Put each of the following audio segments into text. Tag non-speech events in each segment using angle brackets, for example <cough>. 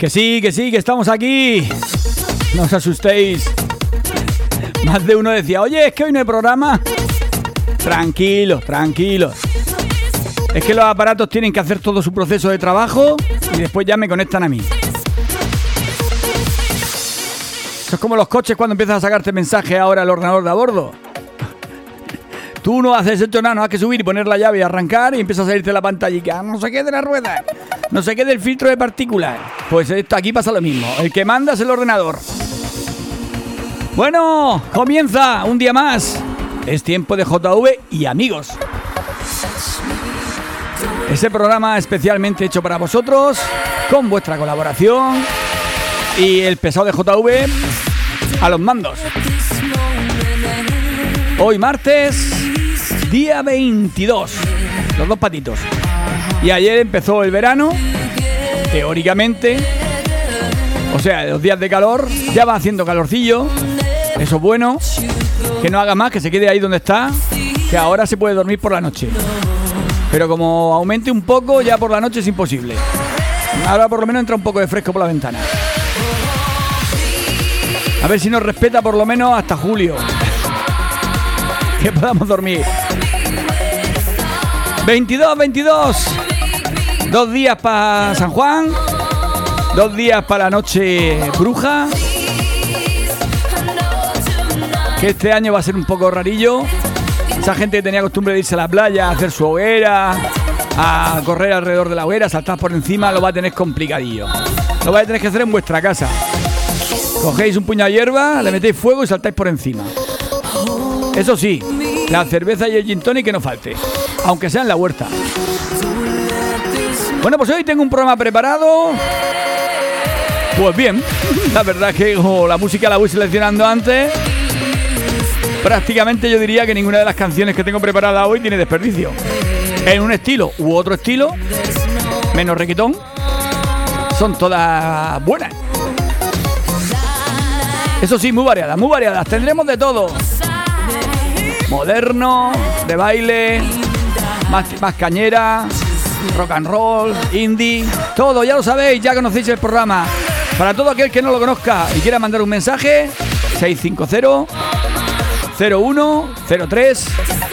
Que sí, que sí, que estamos aquí. No os asustéis. Más de uno decía, oye, es que hoy no hay programa. Tranquilos, tranquilos. Es que los aparatos tienen que hacer todo su proceso de trabajo y después ya me conectan a mí. Eso es como los coches cuando empiezas a sacarte mensaje ahora al ordenador de a bordo. Tú no haces esto nada, no has que subir y poner la llave y arrancar y empieza a salirte la pantalla y que ah, no se quede la rueda, no se quede el filtro de partículas. Pues esto aquí pasa lo mismo. El que manda es el ordenador. Bueno, comienza un día más. Es tiempo de JV y amigos. Ese programa especialmente hecho para vosotros, con vuestra colaboración y el pesado de JV a los mandos. Hoy martes, día 22, los dos patitos. Y ayer empezó el verano, teóricamente. O sea, los días de calor, ya va haciendo calorcillo. Eso es bueno. Que no haga más, que se quede ahí donde está. Que ahora se puede dormir por la noche. Pero como aumente un poco, ya por la noche es imposible. Ahora por lo menos entra un poco de fresco por la ventana. A ver si nos respeta por lo menos hasta julio. <laughs> Que podamos dormir. 22, 22. Dos días para San Juan. Dos días para la noche bruja. Que este año va a ser un poco rarillo. Esa gente que tenía costumbre de irse a la playa, a hacer su hoguera, a correr alrededor de la hoguera, saltar por encima, lo va a tener complicadillo. Lo vais a tener que hacer en vuestra casa. Cogéis un puñado de hierba, le metéis fuego y saltáis por encima. Eso sí, la cerveza y el gin tonic que no falte, aunque sea en la huerta. Bueno, pues hoy tengo un programa preparado. Pues bien, <laughs> la verdad es que la música la voy seleccionando antes, prácticamente yo diría que ninguna de las canciones que tengo preparada hoy tiene desperdicio. En un estilo u otro estilo, menos requitón, son todas buenas. Eso sí, muy variadas, muy variadas. Tendremos de todo. Moderno, de baile, más, más cañera, rock and roll, indie, todo, ya lo sabéis, ya conocéis el programa. Para todo aquel que no lo conozca y quiera mandar un mensaje, 650 01 03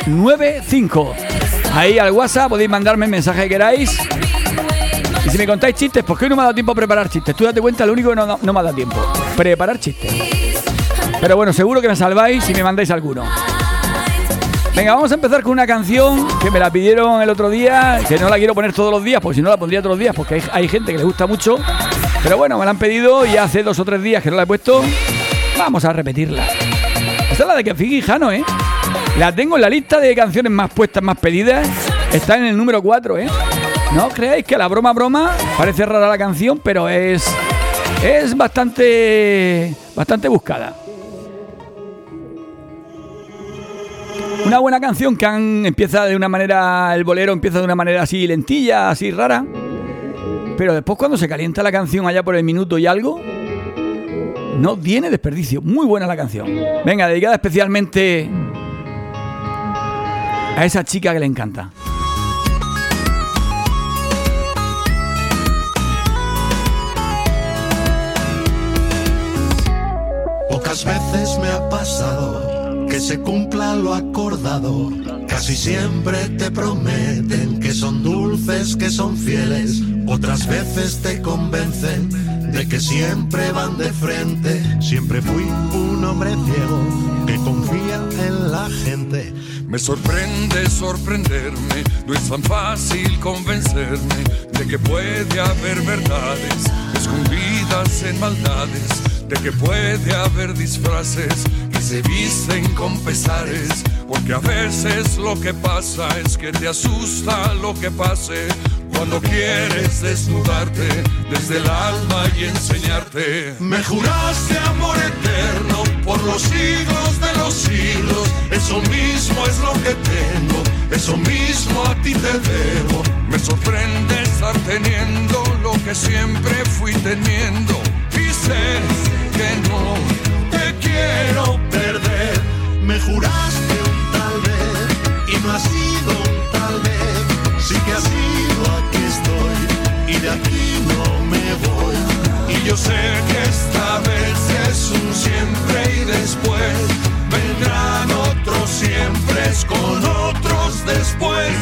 95. Ahí al WhatsApp podéis mandarme el mensaje que queráis. Y si me contáis chistes, porque hoy no me ha dado tiempo a preparar chistes. Tú date cuenta, lo único que no, no me ha dado tiempo. Preparar chistes. Pero bueno, seguro que me salváis si me mandáis alguno. Venga, vamos a empezar con una canción que me la pidieron el otro día, que no la quiero poner todos los días, porque si no la pondría todos los días, porque hay, gente que le gusta mucho. Pero bueno, me la han pedido y hace dos o tres días que no la he puesto. Vamos a repetirla. Esta es la de que Jano, ¿eh? La tengo en la lista de canciones más puestas, más pedidas. Está en el número 4, ¿eh? No creáis que la broma broma parece rara la canción, pero es es bastante bastante buscada. Una buena canción que empieza de una manera, el bolero empieza de una manera así lentilla, así rara. Pero después cuando se calienta la canción allá por el minuto y algo, no tiene desperdicio. Muy buena la canción. Venga, dedicada especialmente a esa chica que le encanta. Pocas veces me ha pasado que se cumpla lo acordado. Casi siempre te prometen que son dulces, que son fieles. Otras veces te convencen de que siempre van de frente. Siempre fui un hombre ciego que confía en la gente. Me sorprende sorprenderme, no es tan fácil convencerme de que puede haber verdades escondidas en maldades, de que puede haber disfraces se visten con pesares, porque a veces lo que pasa es que te asusta lo que pase cuando quieres desnudarte desde el alma y enseñarte. Me juraste amor eterno por los siglos de los siglos, eso mismo es lo que tengo, eso mismo a ti te debo. Me sorprende estar teniendo lo que siempre fui teniendo y sé que no te quiero perder. Me juraste un tal vez y no ha sido un tal vez. Sí que ha sido aquí estoy y de aquí no me voy. Y yo sé que esta vez es un siempre y después vendrán otros siempre con otros después.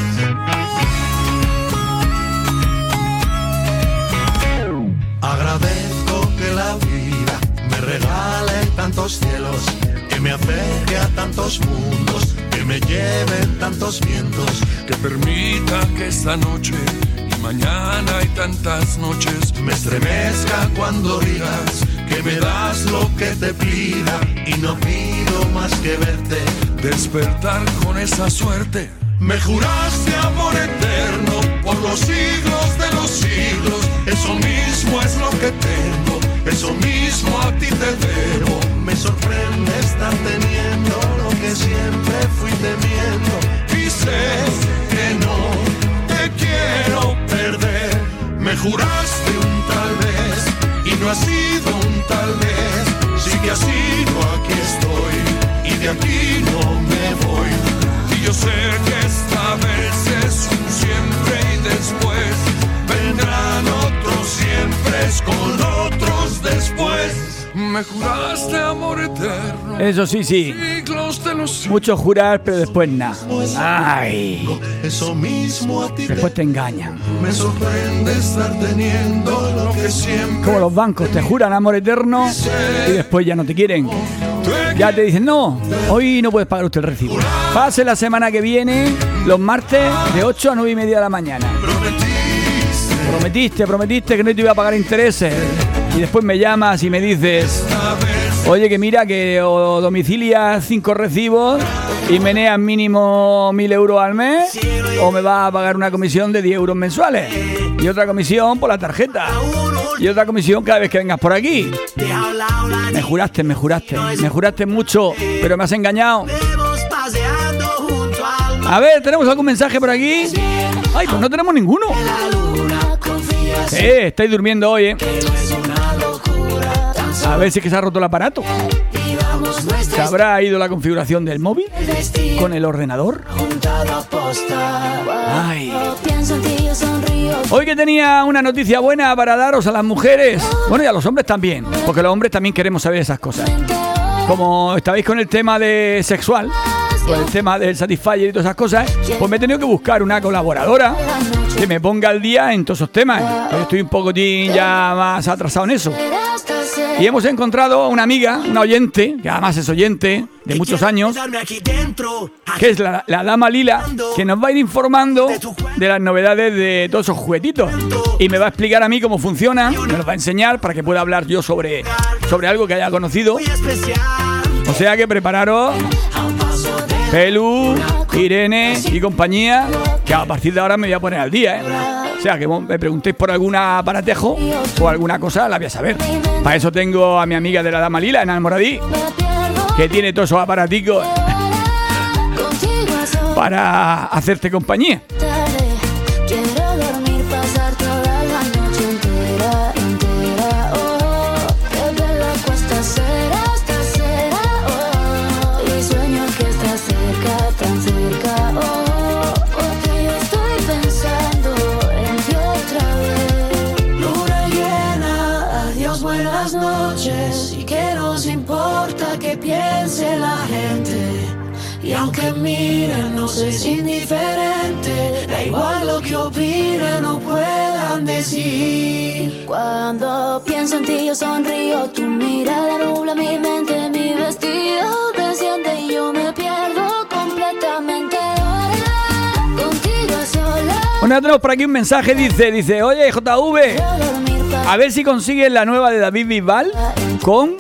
Tantos mundos, que me lleven tantos vientos. Que permita que esta noche y mañana y tantas noches me estremezca cuando digas que me das lo que te pida y no pido más que verte. Despertar con esa suerte. Me juraste amor eterno por los siglos de los siglos. Eso mismo es lo que tengo, eso mismo a ti te debo. Me sorprende estar teniendo lo que siempre fui temiendo. Y sé que no te quiero perder. Me juraste un tal vez y no ha sido un tal vez. Sí que ha sido, aquí estoy y de aquí no me voy. Y yo sé que esta vez es un siempre y después Vendrán otros siempre con otros. Me juraste amor eterno. Eso sí, sí. Mucho jurar, pero después nada. Ay. Eso mismo a ti Después te engañan. me sorprende estar teniendo lo que siempre Como los bancos, te juran amor eterno y después ya no te quieren. Ya te dicen, no, hoy no puedes pagar usted el recibo. Pase la semana que viene, los martes, de 8 a 9 y media de la mañana. prometiste. Prometiste, prometiste que no te iba a pagar intereses. Y después me llamas y me dices, oye, que mira, que o domicilias cinco recibos y meneas mínimo mil euros al mes, o me vas a pagar una comisión de 10 euros mensuales. Y otra comisión por la tarjeta. Y otra comisión cada vez que vengas por aquí. Me juraste, me juraste, me juraste mucho, pero me has engañado. A ver, ¿tenemos algún mensaje por aquí? Ay, pues no tenemos ninguno. Eh, estáis durmiendo hoy, eh. A ver si que se ha roto el aparato. ¿Se habrá ido la configuración del móvil con el ordenador? Ay. Hoy que tenía una noticia buena para daros a las mujeres, bueno y a los hombres también, porque los hombres también queremos saber esas cosas. Como estabais con el tema de sexual, con el tema del Satisfyer y todas esas cosas, pues me he tenido que buscar una colaboradora que me ponga al día en todos esos temas. Estoy un poquitín ya más atrasado en eso. Y hemos encontrado a una amiga, una oyente, que además es oyente de muchos años, que es la, la dama Lila, que nos va a ir informando de las novedades de todos esos juguetitos. Y me va a explicar a mí cómo funciona, me lo va a enseñar para que pueda hablar yo sobre, sobre algo que haya conocido. O sea que prepararos, Pelu, Irene y compañía, que a partir de ahora me voy a poner al día, ¿eh? O sea que me preguntéis por algún aparatejo o alguna cosa, la voy a saber. Para eso tengo a mi amiga de la dama Lila, en Almoradí, que tiene todos esos aparaticos <laughs> para hacerte compañía. Igual lo que opinen o puedan decir. Cuando pienso en ti, yo sonrío. Tu mirada nubla mi mente, mi vestido desciende y yo me pierdo completamente. Ahora, contigo a solas. Bueno, tenemos por aquí un mensaje, dice, dice, oye JV, a ver si consigues la nueva de David Bisbal con,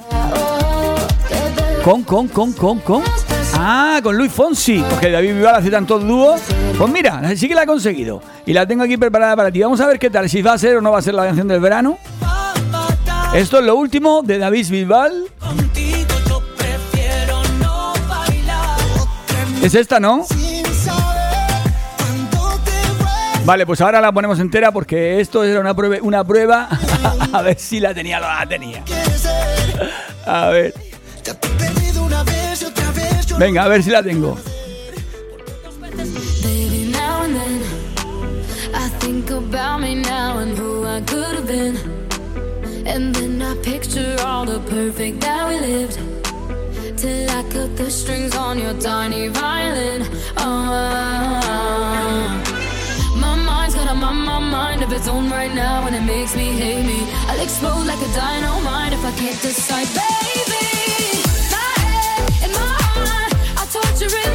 con, con, con, con, con. Ah, con Luis Fonsi, porque David Bisbal hace tantos dúos. Pues mira, sí que la ha conseguido. Y la tengo aquí preparada para ti. Vamos a ver qué tal, si va a ser o no va a ser la canción del verano. Esto es lo último de David Bisbal. Es esta, ¿no? Vale, pues ahora la ponemos entera porque esto era una prueba, una prueba <laughs> a ver si la tenía o no la tenía. A ver. Venga, a ver si la tengo. And then, I picture all the perfect that we lived. Till I cut the strings on your tiny violin. Oh, my mind's got a my, my mind of its own right now, and it makes me hate me. I'll explode like a dynamite if I can't decide, baby. Picturing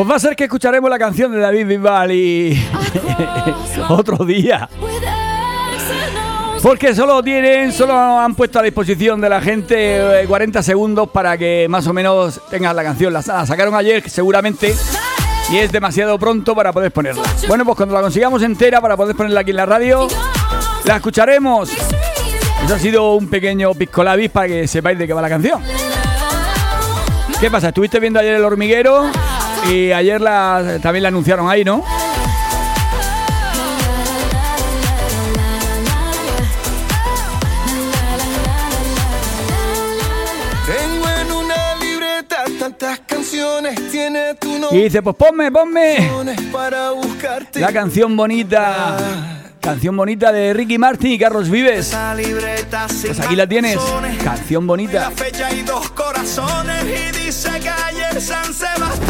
Pues va a ser que escucharemos la canción de David Bisbal y <laughs> otro día. Porque solo tienen, solo han puesto a disposición de la gente eh, 40 segundos para que más o menos tengan la canción. La, la sacaron ayer seguramente y es demasiado pronto para poder ponerla. Bueno, pues cuando la consigamos entera para poder ponerla aquí en la radio, la escucharemos. Eso ha sido un pequeño piscolabis para que sepáis de qué va la canción. ¿Qué pasa? ¿Estuviste viendo ayer el hormiguero? Y ayer la, también la anunciaron ahí, ¿no? Y dice, pues ponme, ponme la canción bonita. Canción bonita de Ricky Martin y Carlos Vives. Pues aquí la tienes. Canción La bonita. fecha y dos corazones y dice calle San Sebastián.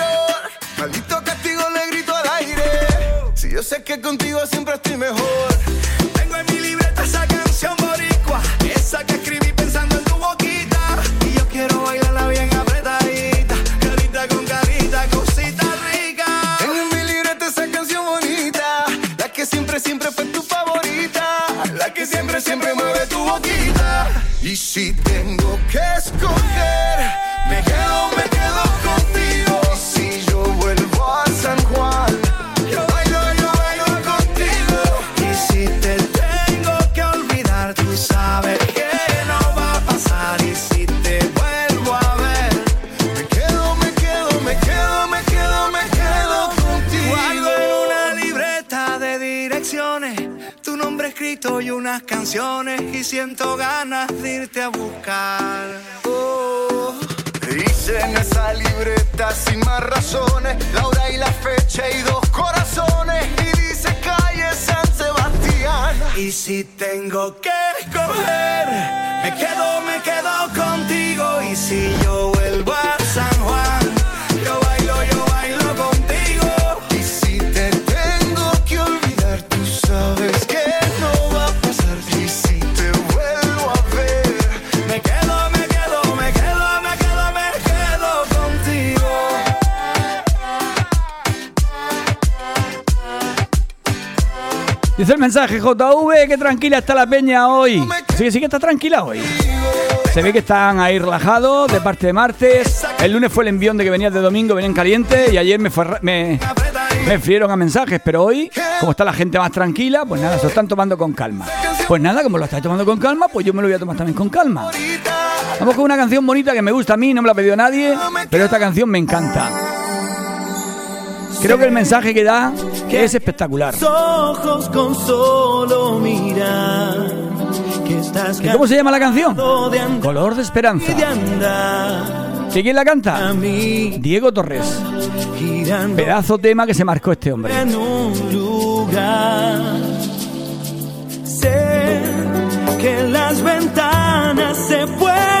Yo sé que contigo siempre estoy mejor. Tengo en mi libreta esa canción boricua. Esa que say the mensaje JV, que tranquila está la peña hoy. Sí, sí que está tranquila hoy. Se ve que están ahí relajados de parte de martes. El lunes fue el envión de que venías de domingo, venían calientes y ayer me, fue me, me frieron a mensajes. Pero hoy, como está la gente más tranquila, pues nada, se lo están tomando con calma. Pues nada, como lo estáis tomando con calma, pues yo me lo voy a tomar también con calma. Vamos con una canción bonita que me gusta a mí, no me la pedido nadie, pero esta canción me encanta. Creo que el mensaje que da es espectacular. ojos con solo mirar que estás ¿Y cómo se llama la canción? Color de esperanza. y de andar ¿Y quién la canta? Diego Torres. Pedazo tema que se marcó este hombre. en un lugar sé que las ventanas se pueden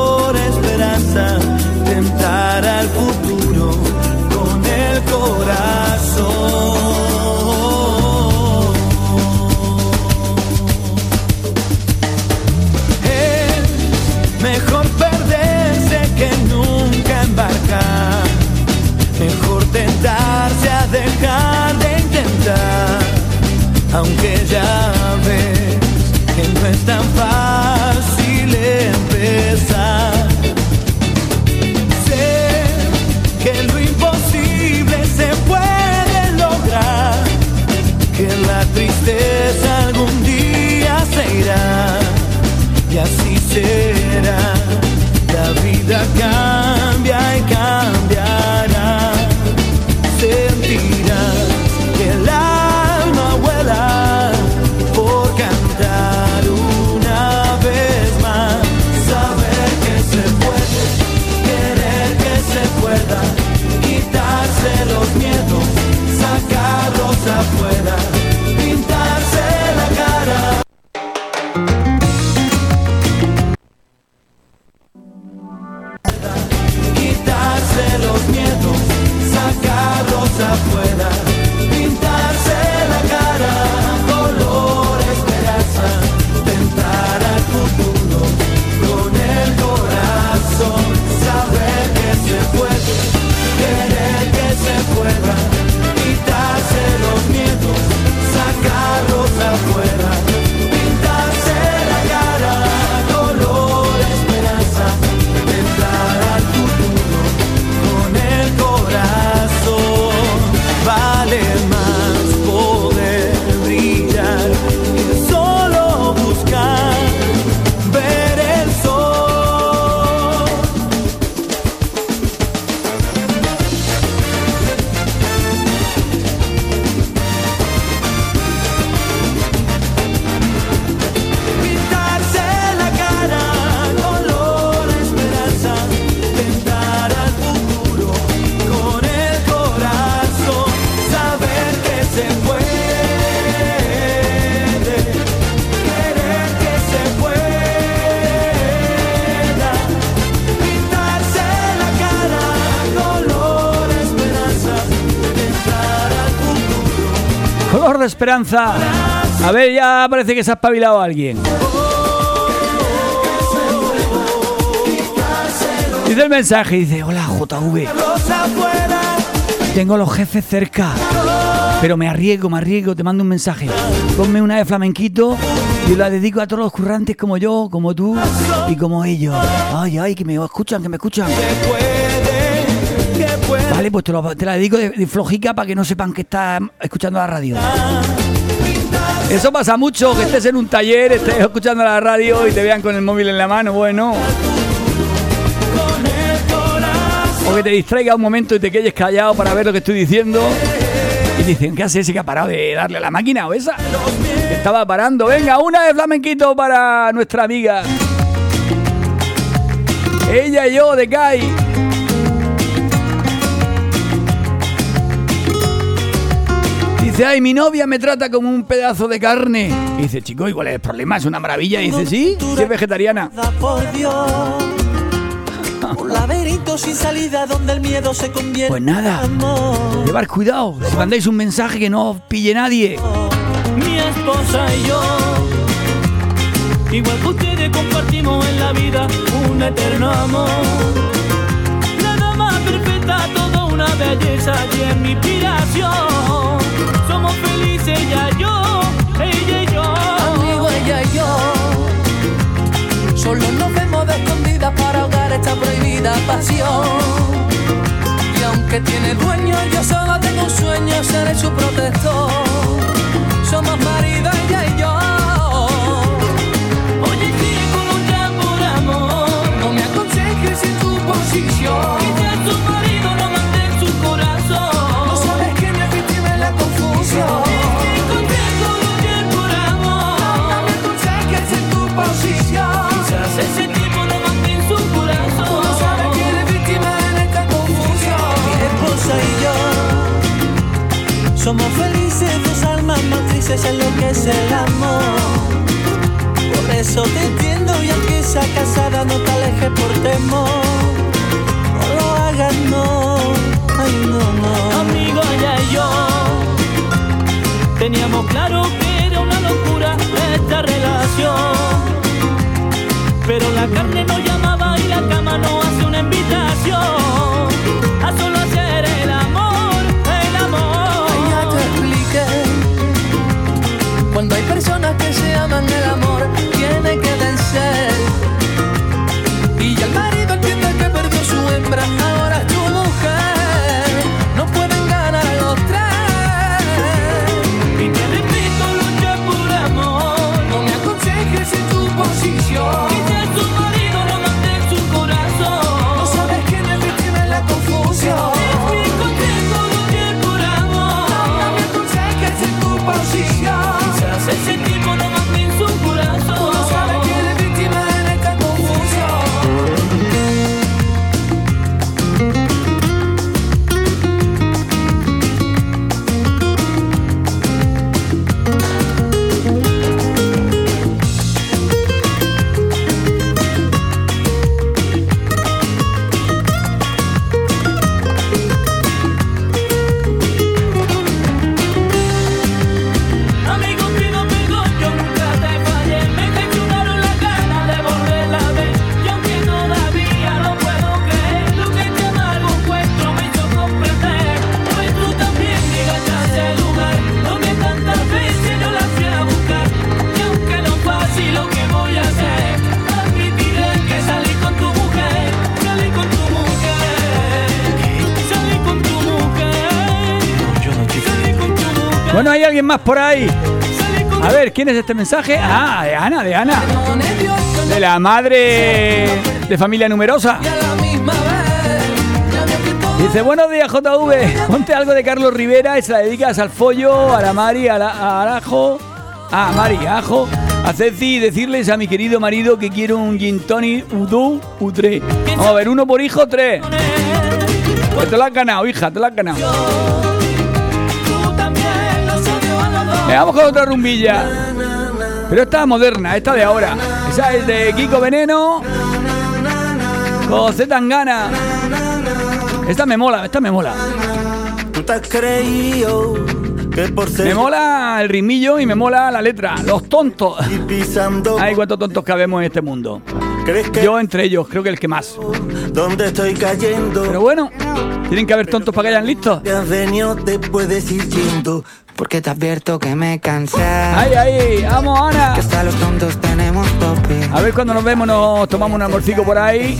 esperanza, A ver, ya parece que se ha espabilado alguien. Dice el mensaje, dice, hola JV, tengo los jefes cerca, pero me arriesgo, me arriesgo, te mando un mensaje. Ponme una de flamenquito y la dedico a todos los currantes como yo, como tú y como ellos. Ay, ay, que me escuchan, que me escuchan. Vale, pues te, la dedico de, flojica para que no sepan que estás escuchando la radio. Eso pasa mucho, que estés en un taller, estés escuchando la radio y te vean con el móvil en la mano, bueno. O que te distraiga un momento y te quedes callado para ver lo que estoy diciendo. Y dicen, ¿qué hace ese que ha parado de darle a la máquina o esa? Estaba parando. Venga, una de flamenquito para nuestra amiga. Ella y yo de Kai. Dice, ay, mi novia me trata como un pedazo de carne. Y dice, chico, ¿y cuál es el problema? Es una maravilla. Y dice, sí, si es vegetariana. por Dios. Un laberinto sin salida donde el miedo se convierte Pues nada, llevar cuidado. Si mandáis un mensaje que no os pille nadie. Mi esposa y yo, igual que ustedes compartimos en la vida un eterno amor. La dama perfecta, toda una belleza y en mi inspiración. Somos felices ella y yo, ella y yo. Amigo, ella y yo. Solo nos vemos de escondidas para ahogar esta prohibida pasión. Y aunque tiene dueño, yo solo tengo un sueño, seré su protector. Somos marido, ella y yo. Oye, chico, lucha por amor. No me aconsejes en tu posición. Quizás tu lo que es el amor. Por eso te entiendo y aunque sea casada no te alejes por temor. No lo hagas, no. Ay, no, no. Amigo, ella y yo teníamos claro que era una locura esta relación. Pero la carne no llamaba y la cama no hace una invitación. Personas que se aman, el amor ¿quién es este mensaje? Ah, de Ana, de Ana. De la madre de familia numerosa. Dice, buenos días JV, ponte algo de Carlos Rivera y se la dedicas al follo, a la Mari, a la, a Arajo, a Mari, a Ajo, a Ceci y decirles a mi querido marido que quiero un gin tonic Udu U3. Vamos a ver, uno por hijo, tres. Pues te lo has ganado, hija, te lo has ganado. Vamos con otra rumbilla. Pero esta moderna, esta de ahora. Esa es de Kiko Veneno. José Tangana. Esta me mola, esta me mola. Me mola el ritmillo y me mola la letra. Los tontos. Ay, cuántos tontos cabemos en este mundo. Yo entre ellos, creo que el que más. donde estoy cayendo Pero bueno, tienen que haber tontos para que hayan listos. Porque te advierto que me cansé. Ay, ay, vamos, Ana. Que hasta los tontos tenemos tope. A ver cuando nos vemos, nos tomamos un amorcico por ahí.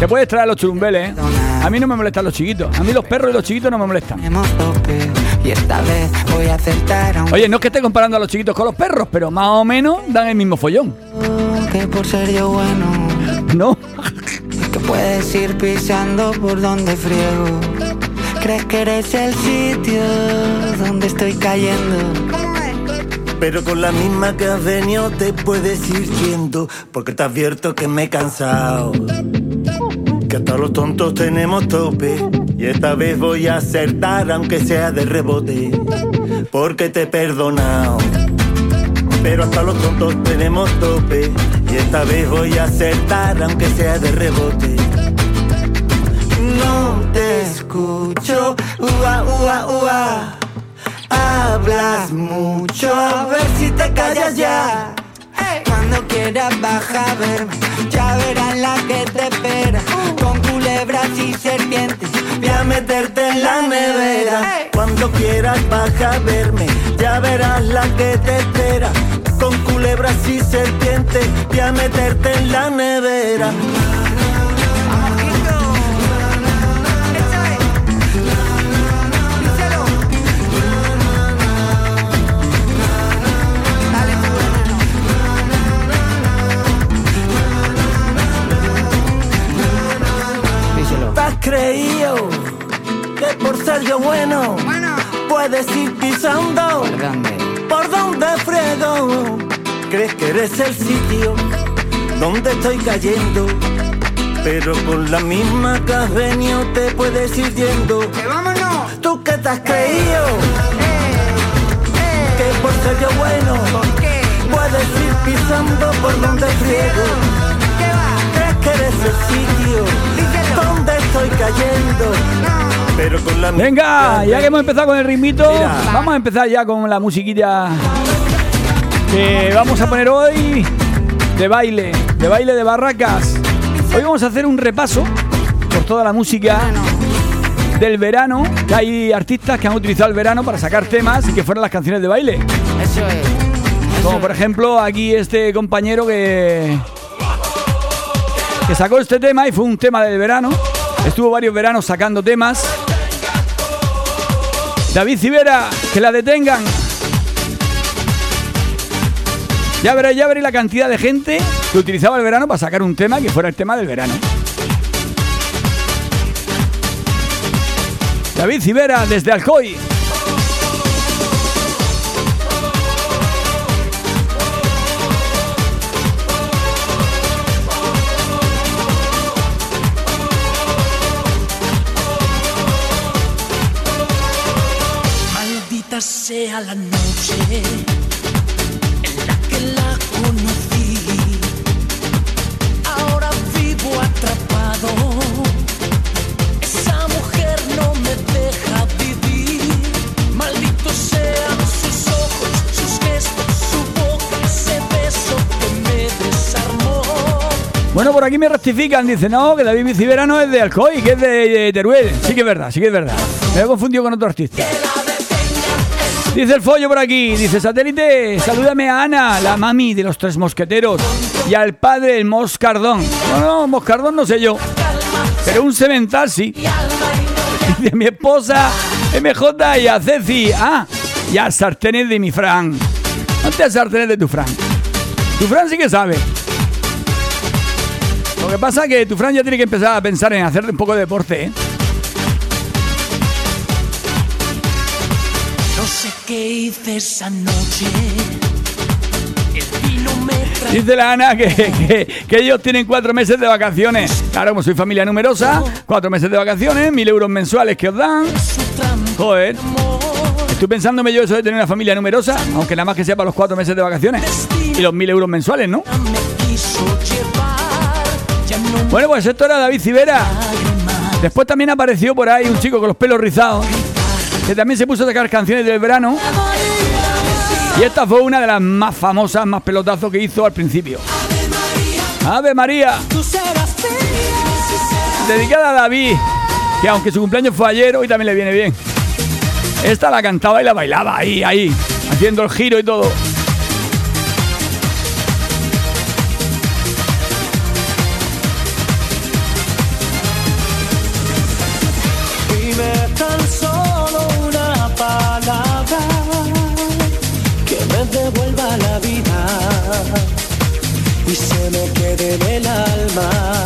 Te puedes traer los churumbeles, ¿eh? A mí no me molestan los chiquitos. A mí los perros y los chiquitos no me molestan. Y esta vez voy a acertar aunque Oye, no es que esté comparando a los chiquitos con los perros, pero más o menos dan el mismo follón. que por ser yo bueno. ¿No? Que puedes ir pisando por donde friego. Crees que eres el sitio donde estoy cayendo. pero con la misma que has venido te puedes ir yendo porque te advierto que me he cansado. Que hasta los tontos tenemos tope y esta vez voy a acertar aunque sea de rebote porque te he perdonado. Pero hasta los tontos tenemos tope y esta vez voy a acertar aunque sea de rebote escucho. Ua ua ua. Hablas mucho. A ver si te callas ya. Cuando quieras baja a verme, ya verás la que te espera. Con culebras y serpientes. Voy a meterte en la nevera. Cuando quieras baja a verme, ya verás la que te espera. Con culebras y serpientes, voy a meterte en la nevera. Díselo. ¿Te has creído que por ser yo bueno, puedes ir pisando? ¿Por? ¿Por dónde frego? ¿Crees que eres el sitio donde estoy cayendo? Pero con la misma que has venido te puedes ir yendo. ¡Que vámonos! ¿Tú qué te has creído? Que ser yo bueno. ¿Por qué? Puedes ir pisando por donde friego. ¿Qué va? Crees que eres el sitio donde estoy cayendo. Pero con la Venga, ya que hemos empezado con el ritmito, Mira. vamos a empezar ya con la musiquilla que vamos a poner hoy de baile, de baile de barracas. Hoy vamos a hacer un repaso por toda la música del verano, que hay artistas que han utilizado el verano para sacar temas y que fueron las canciones de baile. Eso es. Como por ejemplo aquí este compañero que, que sacó este tema y fue un tema del verano. Estuvo varios veranos sacando temas. David Civera, que la detengan. Ya veréis, ya veréis la cantidad de gente que utilizaba el verano para sacar un tema que fuera el tema del verano. David Civera, desde Alcoy. Sea la noche en la que la conocí. Ahora vivo atrapado. Esa mujer no me deja vivir. Malditos sean sus ojos, sus gestos, su boca, ese beso que me desarmó. Bueno, por aquí me rectifican, dice, no, que David Civera no es de Alcoy, que es de, de Teruel. Sí que es verdad, sí que es verdad. Me he confundido con otro artista. <laughs> Dice el follo por aquí, dice satélite, salúdame a Ana, la mami de los tres mosqueteros, y al padre el moscardón. No, no, moscardón no sé yo, pero un semental sí. <laughs> Dice mi esposa MJ y a Ceci, ah, y a sartenes de mi Fran. No te sartenes de tu Fran. Tu Fran sí que sabe. Lo que pasa es que tu Fran ya tiene que empezar a pensar en hacer un poco de deporte, ¿eh? Qué hice esa noche. Dice la Ana que, que- que ellos tienen cuatro meses de vacaciones. Claro, como soy familia numerosa, cuatro meses de vacaciones, mil euros mensuales que os dan. Joder, estoy pensándome yo eso de tener una familia numerosa, aunque nada más que sea para los cuatro meses de vacaciones. Y los mil euros mensuales, ¿no? Bueno, pues esto era David Civera. Después también apareció por ahí un chico con los pelos rizados, que también se puso a sacar canciones del verano. Y esta fue una de las más famosas, más pelotazos que hizo al principio. Ave María. Dedicada a David, que aunque su cumpleaños fue ayer, hoy también le viene bien. Esta la cantaba y la bailaba ahí, ahí, haciendo el giro y todo. El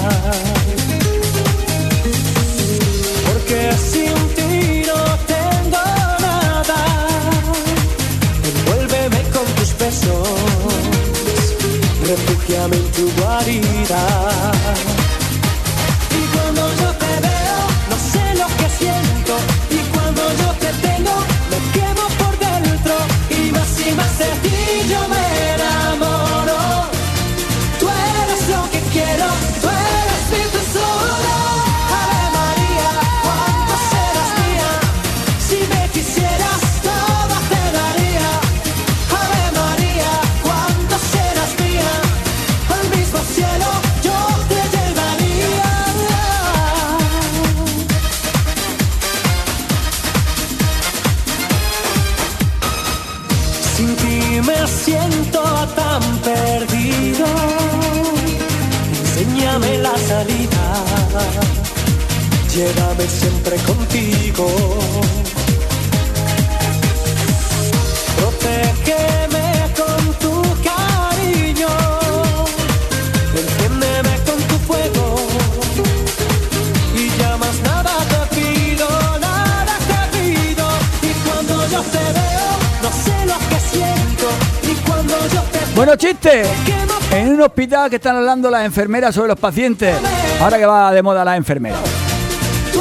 que están hablando las enfermeras sobre los pacientes. Ahora que va de moda la enfermera.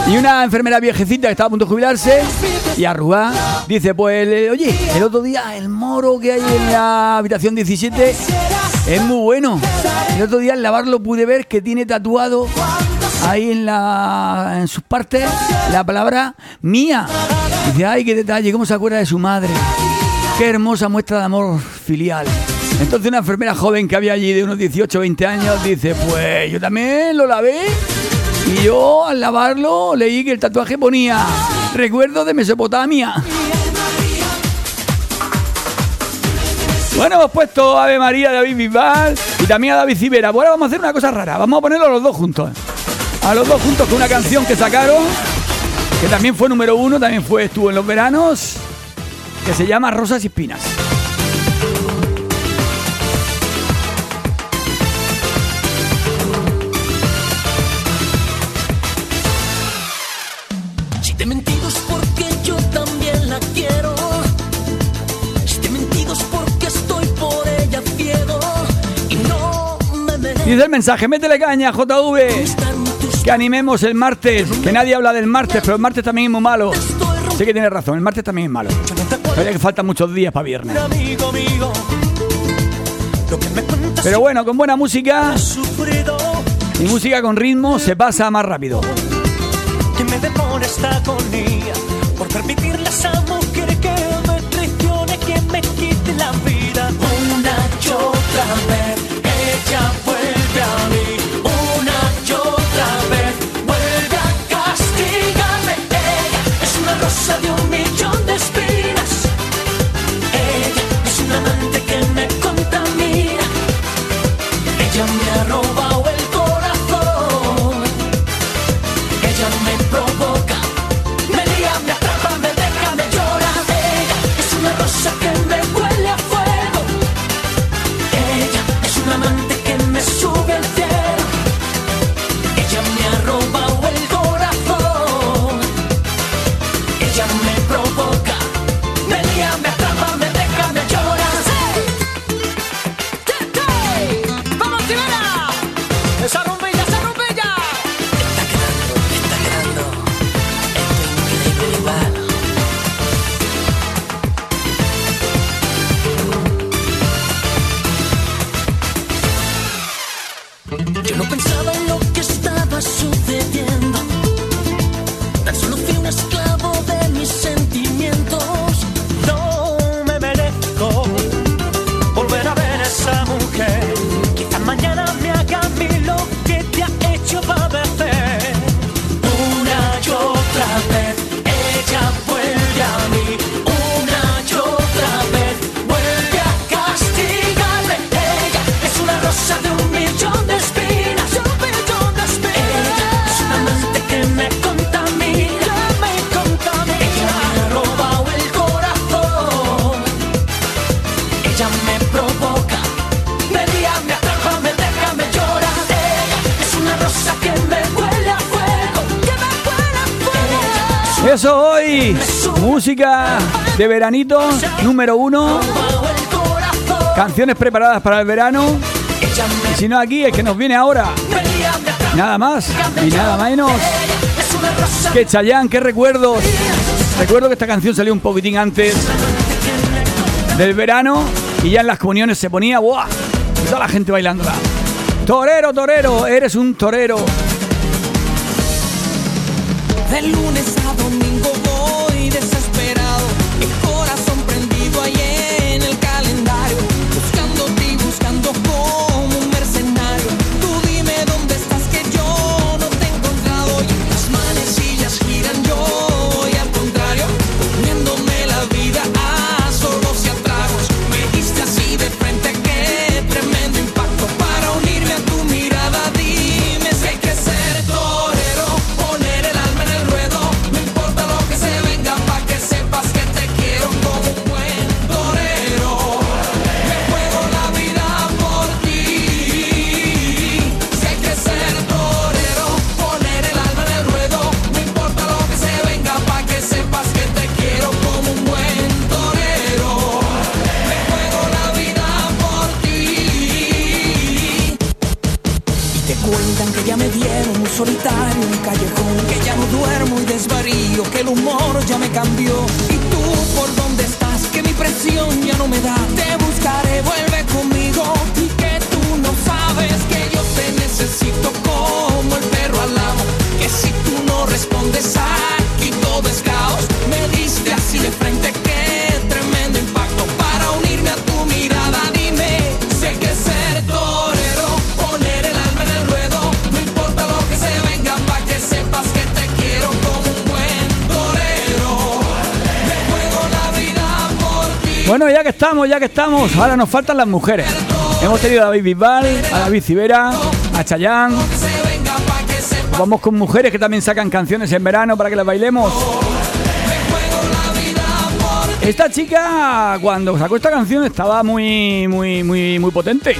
Y una enfermera viejecita que estaba a punto de jubilarse y arrugada dice, pues, eh, oye, el otro día el moro que hay en la habitación 17 es muy bueno. El otro día al lavarlo pude ver que tiene tatuado ahí en, la, en sus partes la palabra mía. Dice, ay, qué detalle, cómo se acuerda de su madre. Qué hermosa muestra de amor filial. Entonces una enfermera joven que había allí de unos 18 o 20 años dice, pues yo también lo lavé y yo al lavarlo leí que el tatuaje ponía recuerdo de Mesopotamia. Bueno, hemos puesto Ave María David Bisbal y también a David Civera. Ahora vamos a hacer una cosa rara, vamos a ponerlo los dos juntos. A los dos juntos con una canción que sacaron, que también fue número uno, también fue, estuvo en los veranos, que se llama Rosas y Espinas. Dice el mensaje, métele caña, JV. Que animemos el martes, que nadie habla del martes, pero el martes también es muy malo. Sí que tienes razón, el martes también es malo. Todavía que faltan muchos días para viernes. Pero bueno, con buena música y música con ritmo se pasa más rápido. Veranito número uno, el canciones preparadas para el verano. Y si no aquí, es que nos viene ahora. Nada más y nada menos que Chayanne, qué recuerdos. Recuerdo que esta canción salió un poquitín antes del verano y ya en las comuniones se ponía, ¡buah! Toda la gente bailándola. Torero, torero, eres un torero. De lunes estamos, ya que estamos, ahora nos faltan las mujeres. Hemos tenido a David Bisbal, a David Civera, a Chayanne. Vamos con mujeres que también sacan canciones en verano para que las bailemos. Esta chica cuando sacó esta canción estaba muy, muy, muy, muy potente.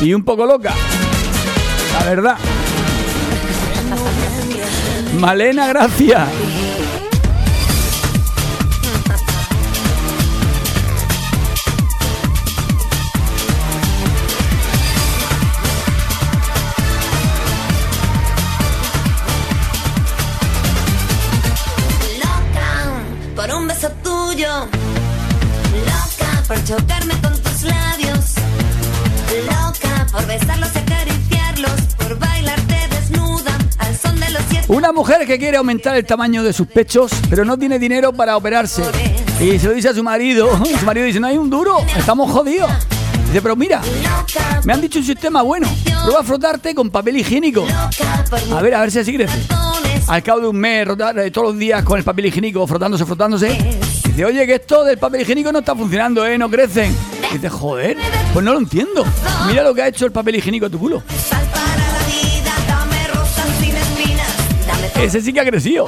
Y un poco loca. La verdad. Malena Gracia. Una mujer que quiere aumentar el tamaño de sus pechos, pero no tiene dinero para operarse. Y se lo dice a su marido. <laughs> Su marido dice, no hay un duro, estamos jodidos. Dice, pero mira, me han dicho un sistema bueno. Prueba a frotarte con papel higiénico. A ver, a ver si así crece. Al cabo de un mes, eh, todos los días con el papel higiénico, frotándose, frotándose. Dice, oye, que esto del papel higiénico no está funcionando, ¿eh? No crecen. Dice, joder, pues no lo entiendo. Mira lo que ha hecho el papel higiénico a tu culo. Ese sí que ha crecido.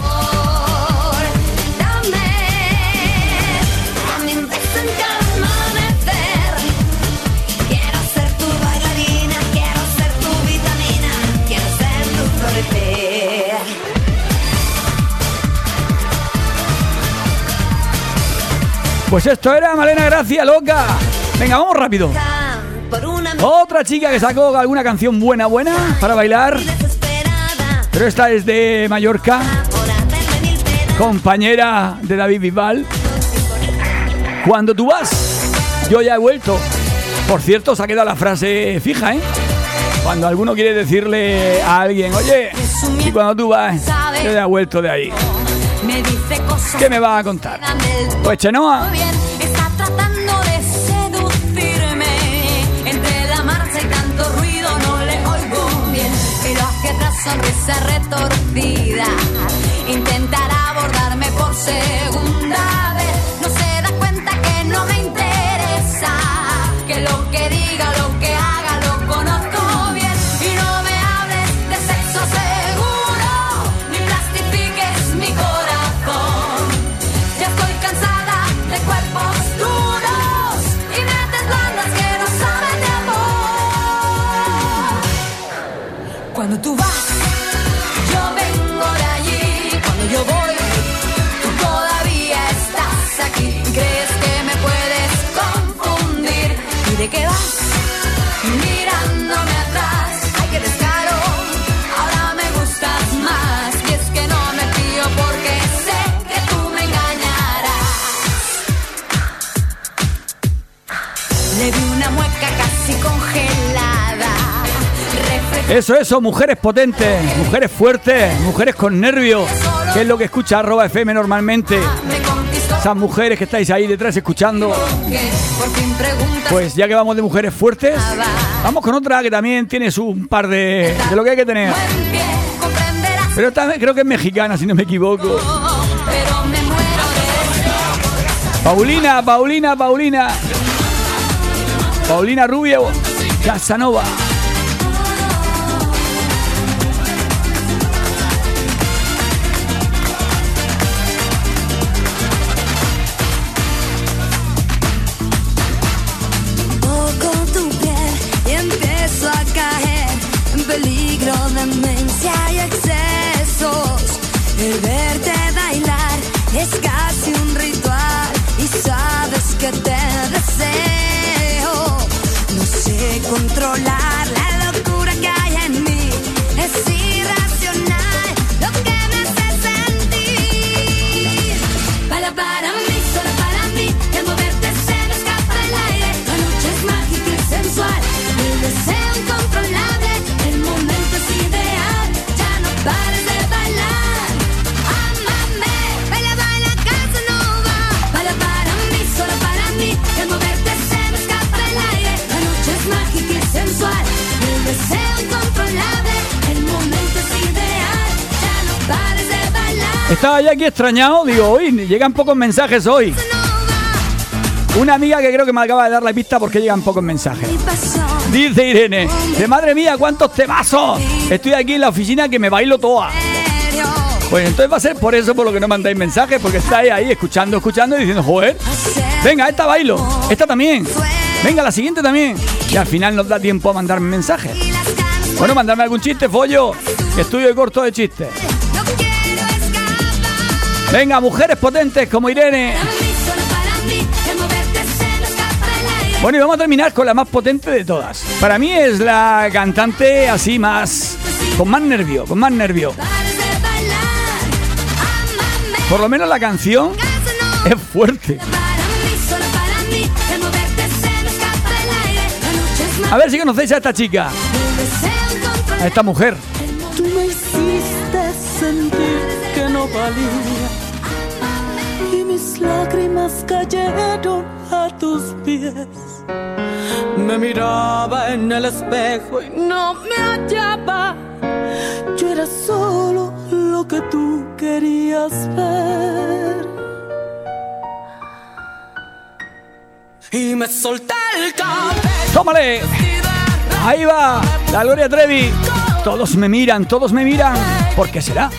Pues esto era Malena Gracia, loca. Venga, vamos rápido. Otra chica que sacó alguna canción buena, buena para bailar. Pero esta es de Mallorca. Compañera de David Bisbal. Cuando tú vas, yo ya he vuelto. Por cierto, se ha quedado la frase fija, ¿eh? Cuando alguno quiere decirle a alguien, oye, y cuando tú vas, yo ya he vuelto de ahí. Me dice cosas ¿Qué me vas a contar? Pues Chenoa. Sonrisa retorcida. Intentará abordarme por segunda Eso, eso, mujeres potentes, mujeres fuertes, mujeres con nervios, que es lo que escucha arroba FM normalmente. Esas mujeres que estáis ahí detrás escuchando. Pues ya que vamos de mujeres fuertes, vamos con otra que también tiene su par de, de lo que hay que tener. Pero también creo que es mexicana, si no me equivoco. Paulina, Paulina, Paulina. Paulina Rubio, Casanova. Que te deseo. No sé controlar estaba ya aquí extrañado, digo, hoy llegan pocos mensajes hoy. Una amiga que creo que me acaba de dar la pista porque llegan pocos mensajes. Dice Irene, de madre mía, cuántos temazos. Estoy aquí en la oficina que me bailo toda. Pues entonces va a ser por eso por lo que no mandáis mensajes, porque estáis ahí escuchando, escuchando y diciendo, joder, venga, esta bailo, esta también, venga, la siguiente también. Y al final nos da tiempo a mandarme mensajes. Bueno, mandarme algún chiste, follo, que estoy corto de chistes. Venga, mujeres potentes como Irene. Bueno, y vamos a terminar con la más potente de todas. Para mí es la cantante así más. con más nervio, con más nervio. Por lo menos la canción es fuerte. A ver si conocéis a esta chica, a esta mujer. Tú me hiciste sentir que no valía lágrimas cayeron a tus pies. Me miraba en el espejo y no me hallaba. Yo era solo lo que tú querías ver. Y me solté el cabello. ¡Tómale! Ahí va, la Gloria Trevi. Todos me miran, todos me miran. ¿Por qué será?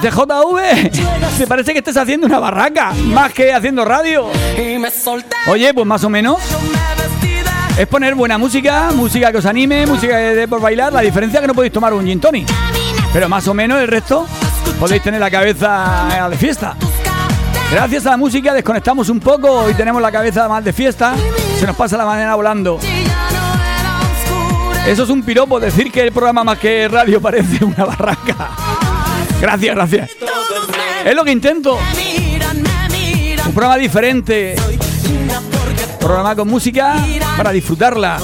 Dice JV, me parece que estés haciendo una barraca, más que haciendo radio. Oye, pues más o menos. Es poner buena música, música que os anime, música que dé por bailar. La diferencia es que no podéis tomar un gin tonic. Pero más o menos el resto podéis tener la cabeza de fiesta. Gracias a la música desconectamos un poco y tenemos la cabeza más de fiesta. Se nos pasa la mañana volando. Eso es un piropo, decir que el programa más que radio parece una barraca. Gracias, gracias. Es lo que intento. Un programa diferente. Programa con música para disfrutarla.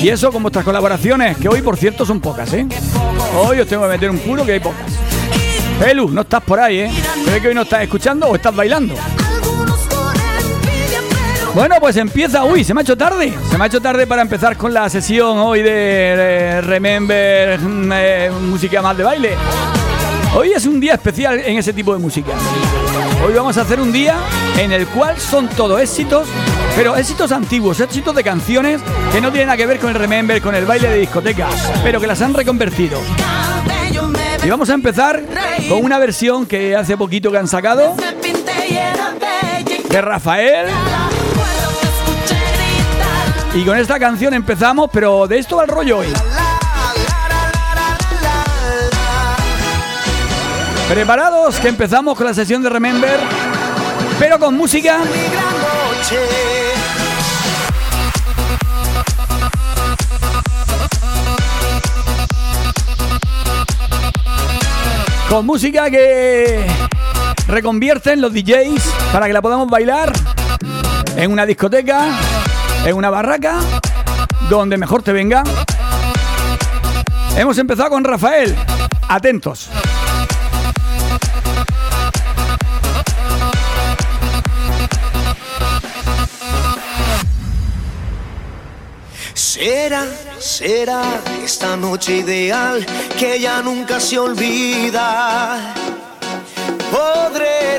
Y eso con vuestras colaboraciones, que hoy por cierto son pocas, ¿eh? Hoy os tengo que meter un culo que hay pocas. Pelu, no estás por ahí, ¿eh? ¿Crees que hoy no estás escuchando o estás bailando? Bueno, pues empieza. Uy, se me ha hecho tarde. Se me ha hecho tarde para empezar con la sesión hoy de Remember mm, eh, música más de baile. Hoy es un día especial en ese tipo de música. Hoy vamos a hacer un día en el cual son todos éxitos, pero éxitos antiguos, éxitos de canciones que no tienen nada que ver con el Remember, con el baile de discotecas, pero que las han reconvertido. Y vamos a empezar con una versión que hace poquito que han sacado de Rafael. Y con esta canción empezamos, pero de esto va el rollo hoy. Preparados que empezamos con la sesión de Remember, pero con música. Con música que reconvierten los DJs para que la podamos bailar en una discoteca, en una barraca, donde mejor te venga. Hemos empezado con Rafael. Atentos. Será, será esta noche ideal que ya nunca se olvida. Podré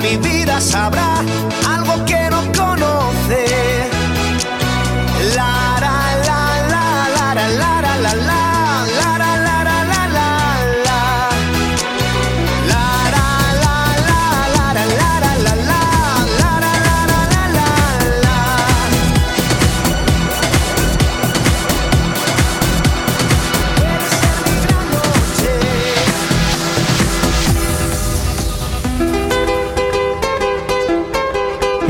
mi vida sabrá algo que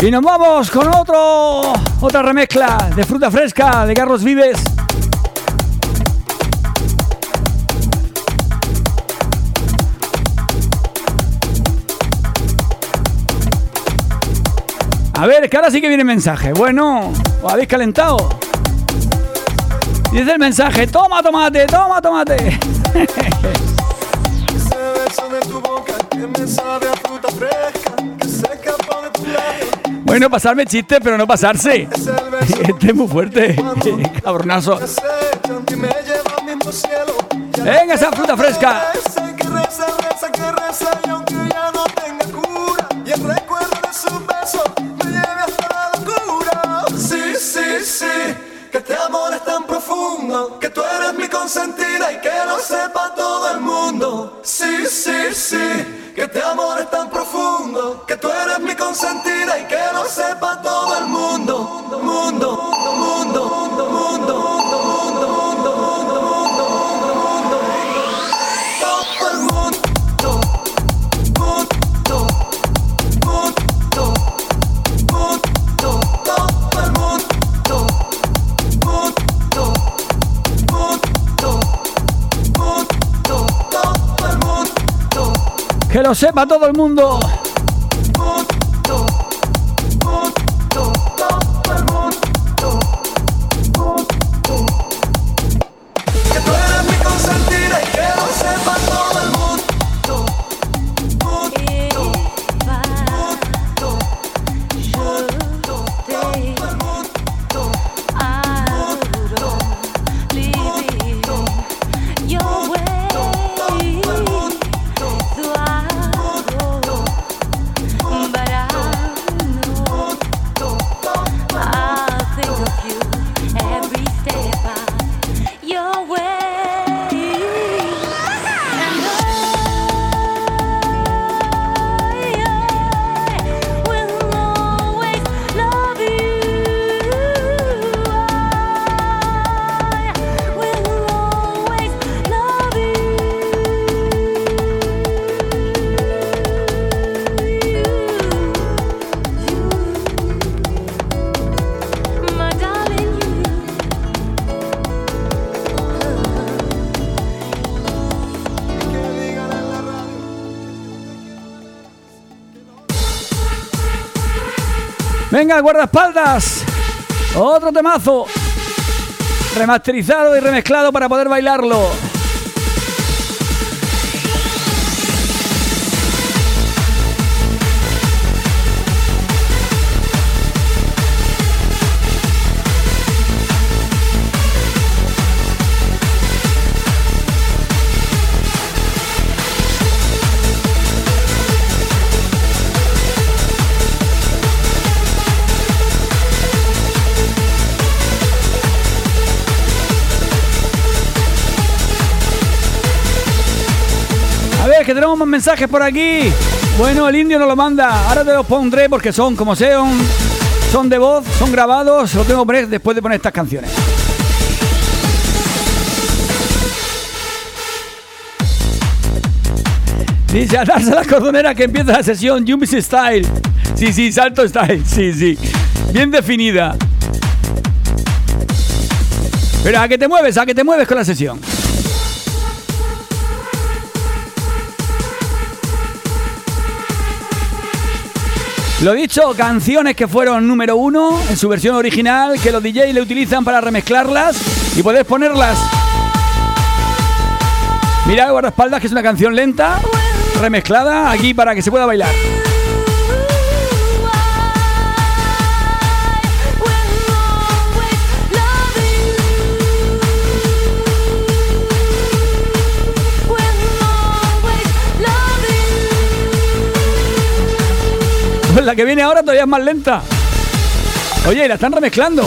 Y nos vamos con otro, otra remezcla de fruta fresca de Carlos Vives. A ver, que ahora sí que viene mensaje. Bueno, ¿os habéis calentado? Dice el mensaje, toma tomate, toma tomate. <laughs> Bueno, pasarme chiste, pero no pasarse. <laughs> Este es muy fuerte. <laughs> Cabronazo. Venga esa fruta fresca. Este que tú eres mi consentida y que lo sepa todo el mundo. Sí, sí, sí, que este amor es tan profundo, que tú eres mi consentida. Lo sepa todo el mundo. mundo, Venga, guardaespaldas. Otro temazo. Remasterizado y remezclado para poder bailarlo. Que tenemos más mensajes por aquí. Bueno, el indio nos lo manda. Ahora te los pondré porque son, como sean, son de voz, son grabados. Lo tengo que poner después de poner estas canciones. Dice, atarse la cordonera que empieza la sesión Jumpy Style. Sí, sí, salto style. Sí, sí. Bien definida. Pero a que te mueves, a que te mueves con la sesión. Lo dicho, canciones que fueron número uno en su versión original, que los DJs le utilizan para remezclarlas y podés ponerlas. Mira, guardaespaldas, que es una canción lenta, remezclada aquí para que se pueda bailar. <laughs> la que viene ahora todavía es más lenta. Oye, la están remezclando.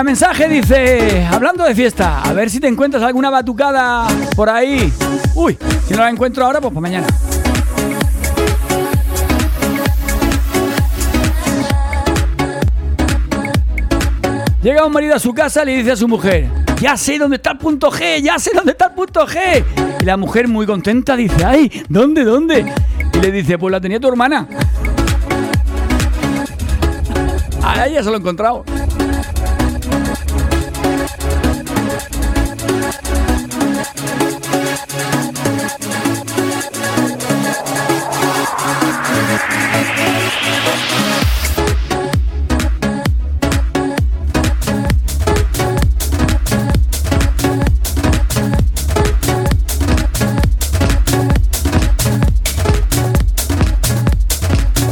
Venga, mensaje dice, hablando de fiesta, a ver si te encuentras alguna batucada por ahí. Uy, si no la encuentro ahora, pues para mañana. Llega un marido a su casa y le dice a su mujer, ya sé dónde está el punto G, ya sé dónde está el punto G. Y la mujer muy contenta dice, ay, ¿dónde, dónde? Y le dice, pues la tenía tu hermana. A ella se lo he encontrado.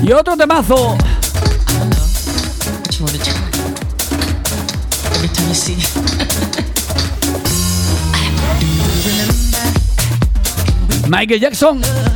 Y otro temazo. What you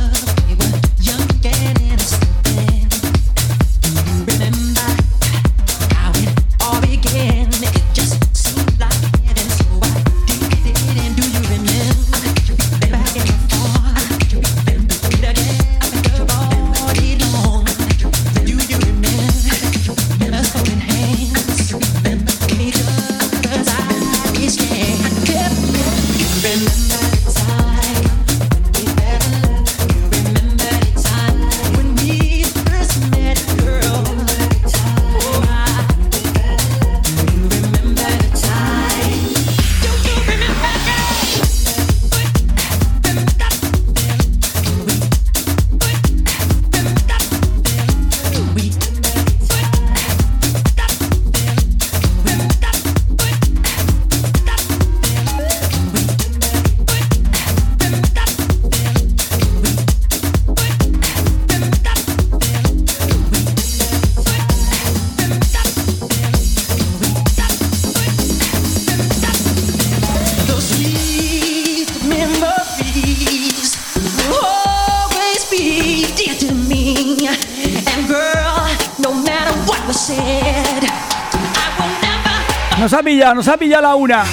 nos ha pillado la una.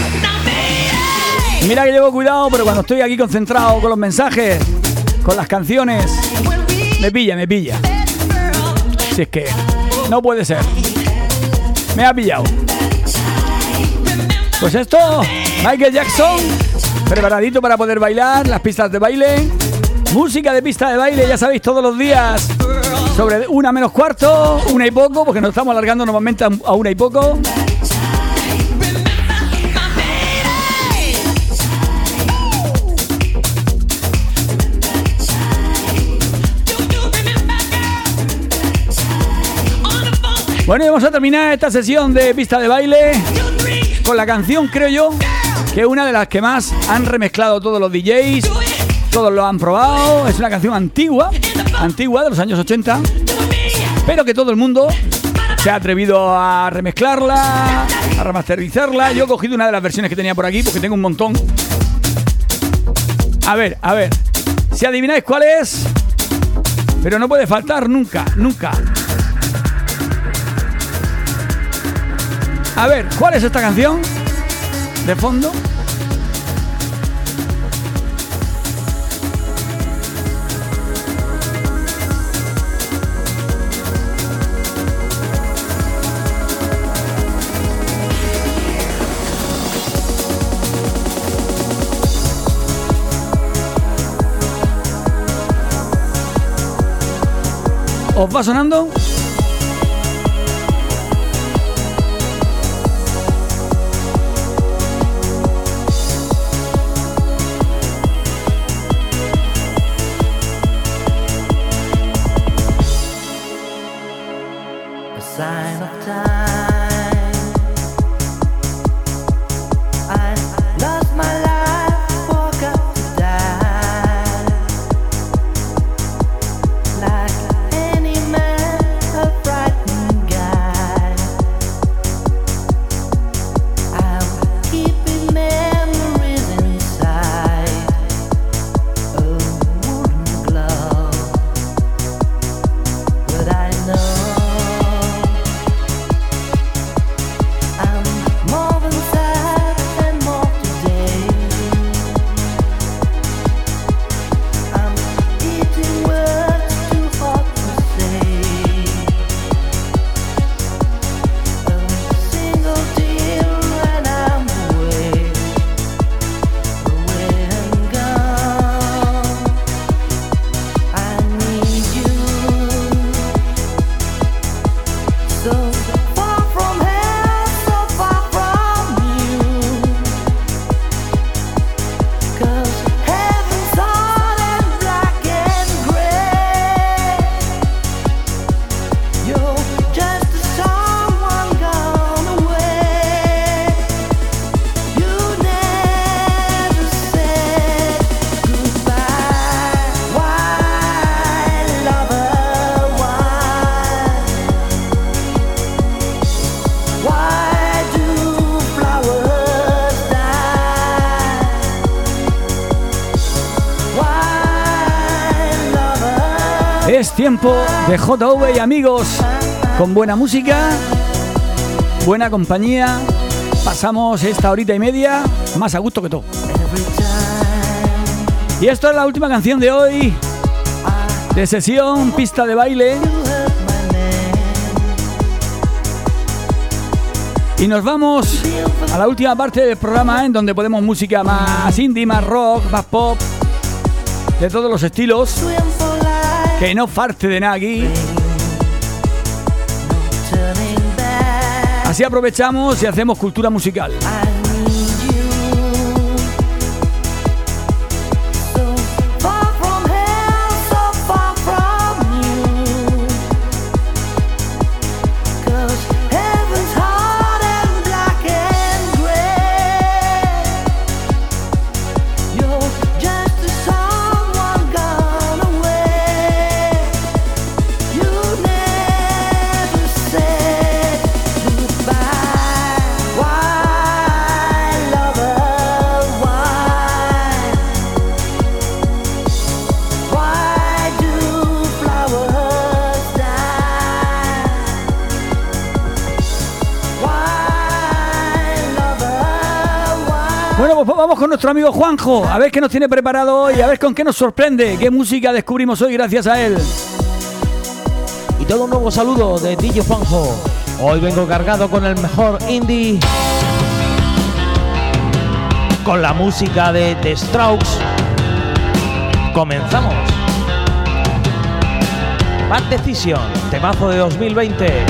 Mira que llevo cuidado, pero cuando estoy aquí concentrado con los mensajes, con las canciones, me pilla, me pilla. Si es que no puede ser. Me ha pillado. Pues esto, Michael Jackson, preparadito para poder bailar, las pistas de baile. Música de pista de baile, ya sabéis, todos los días. Sobre una menos cuarto, una y poco, porque nos estamos alargando normalmente a una y poco. Bueno, y vamos a terminar esta sesión de pista de baile con la canción, creo yo, que es una de las que más han remezclado todos los DJs, todos lo han probado, es una canción antigua, antigua de los años 80, pero que todo el mundo se ha atrevido a remezclarla, a remasterizarla. Yo he cogido una de las versiones que tenía por aquí, porque tengo un montón. A ver, a ver, si adivináis cuál es, pero no puede faltar nunca, nunca. A ver, ¿cuál es esta canción? De fondo. ¿Os va sonando? De JV y amigos con buena música, buena compañía. Pasamos esta horita y media más a gusto que todo. Y esto es la última canción de hoy de sesión, pista de baile. Y nos vamos a la última parte del programa en donde podemos música más indie, más rock, más pop, de todos los estilos. Que no farte de aquí. Así aprovechamos y hacemos cultura musical. con nuestro amigo Juanjo, a ver qué nos tiene preparado hoy, a ver con qué nos sorprende, qué música descubrimos hoy gracias a él. Y todo un nuevo saludo de DJ Juanjo. Hoy vengo cargado con el mejor indie, con la música de The Strokes. Comenzamos. Bad Decision, temazo de 2020.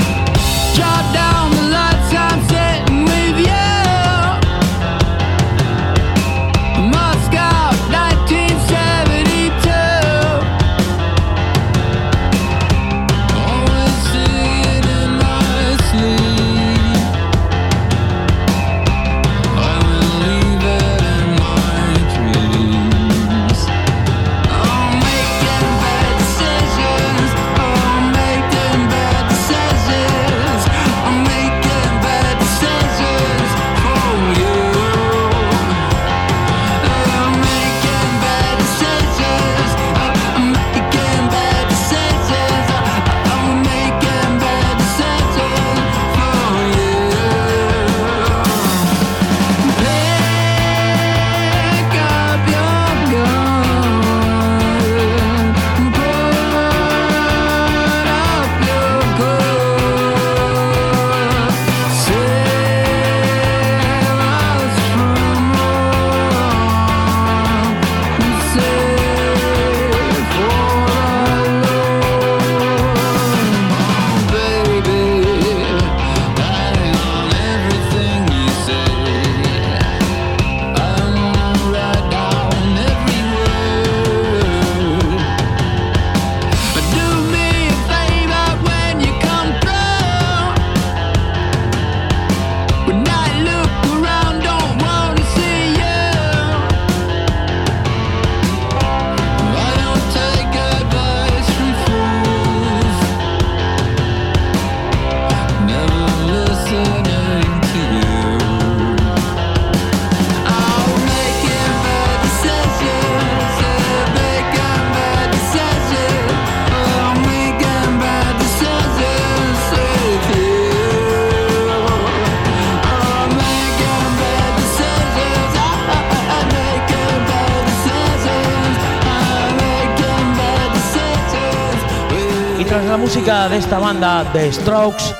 la música de esta banda de Strokes.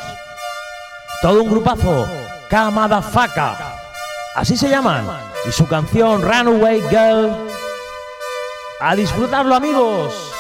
Todo un grupazo, Camada Faca. Así se llaman. Y su canción Runaway Girl. A disfrutarlo, amigos.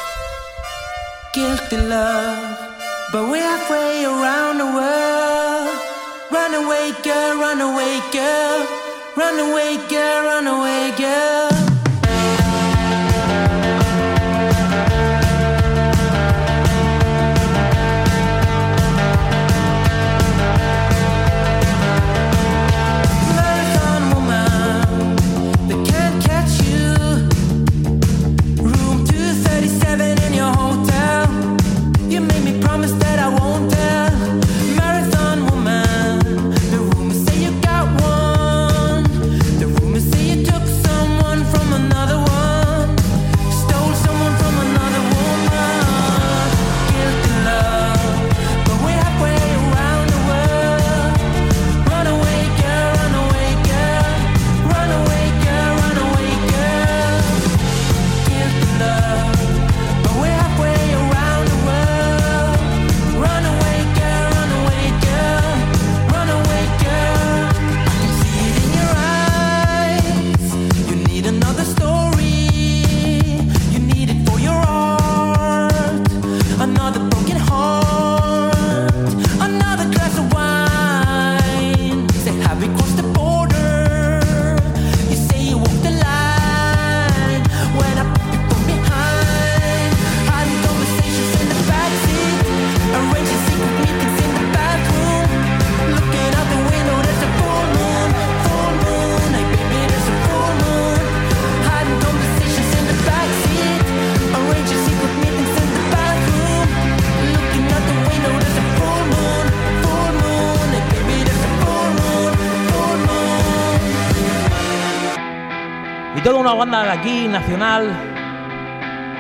una banda de aquí, nacional,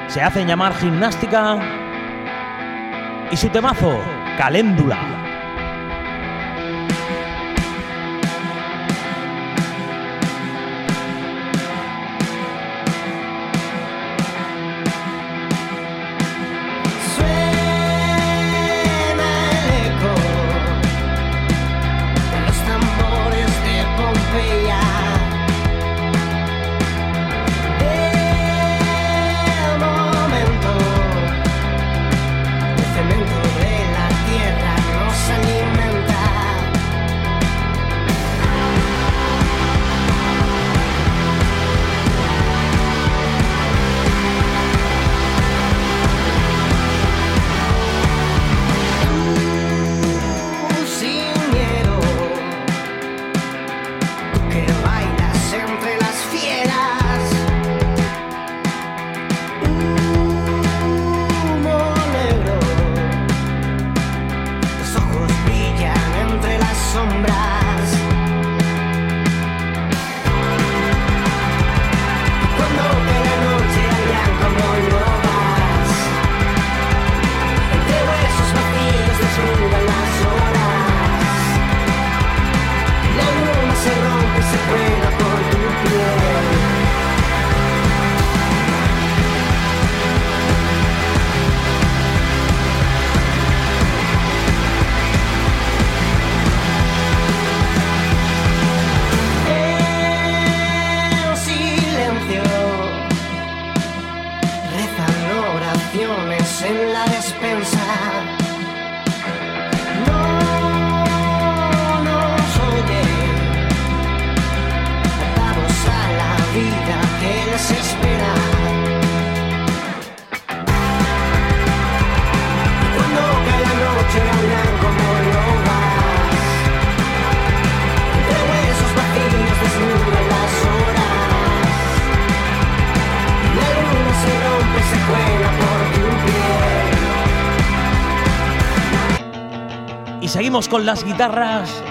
se hacen llamar Gimnástica y su temazo, Caléndula. Con las guitarras.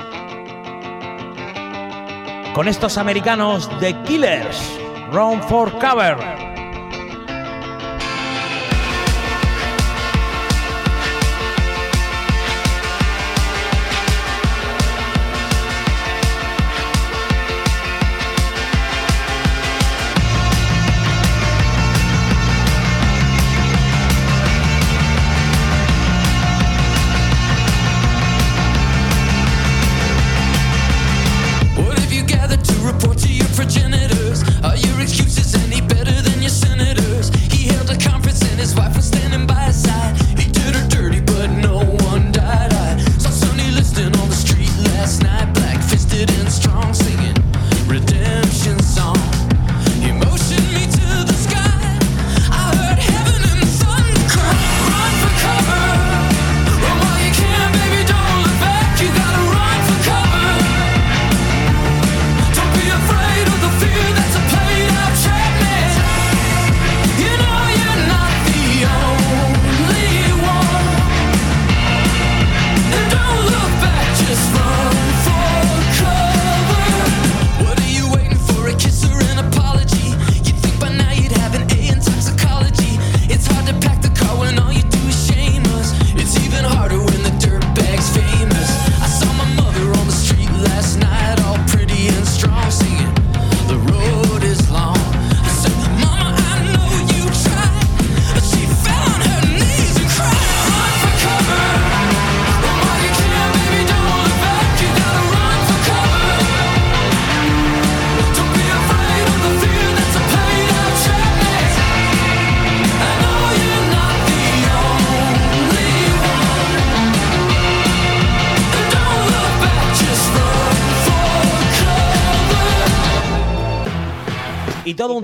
Con estos americanos de Killers. Round for Cover.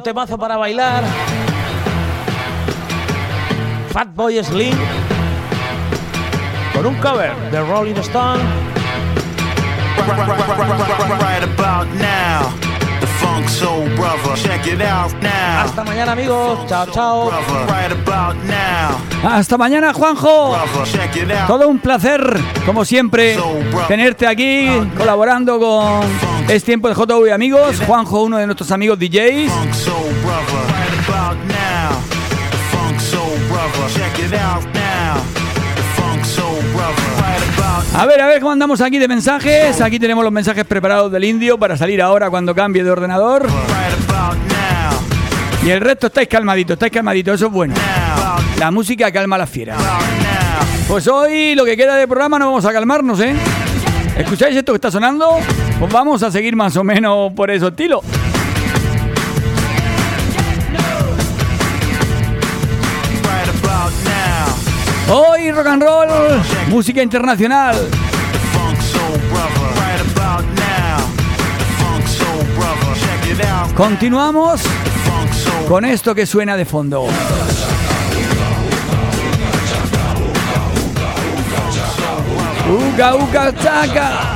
Temazo para bailar. Fatboy Slim. Con un cover de Rolling Stone. Right about now, the funk soul brother. Check it out now. Hasta mañana, amigos. Chao, chao. Right about now. Hasta mañana, Juanjo. Check it out. Todo un placer, como siempre, tenerte aquí colaborando con Es Tiempo de JV Amigos. Juanjo, uno de nuestros amigos DJs. A ver, a ver cómo andamos aquí de mensajes. Aquí tenemos los mensajes preparados del indio para salir ahora cuando cambie de ordenador. Y el resto estáis calmaditos, estáis calmaditos, eso es bueno. La música calma a las fieras. Pues hoy lo que queda de programa no vamos a calmarnos, ¿eh? ¿Escucháis esto que está sonando? Pues vamos a seguir más o menos por about now, Hoy rock and roll, música internacional. Continuamos con esto que suena de fondo. Uga uga chaka.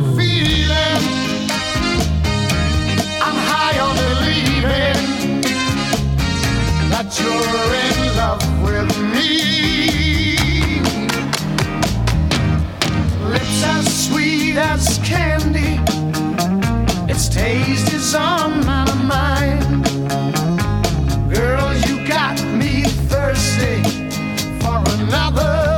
on my mind. You got me thirsty for another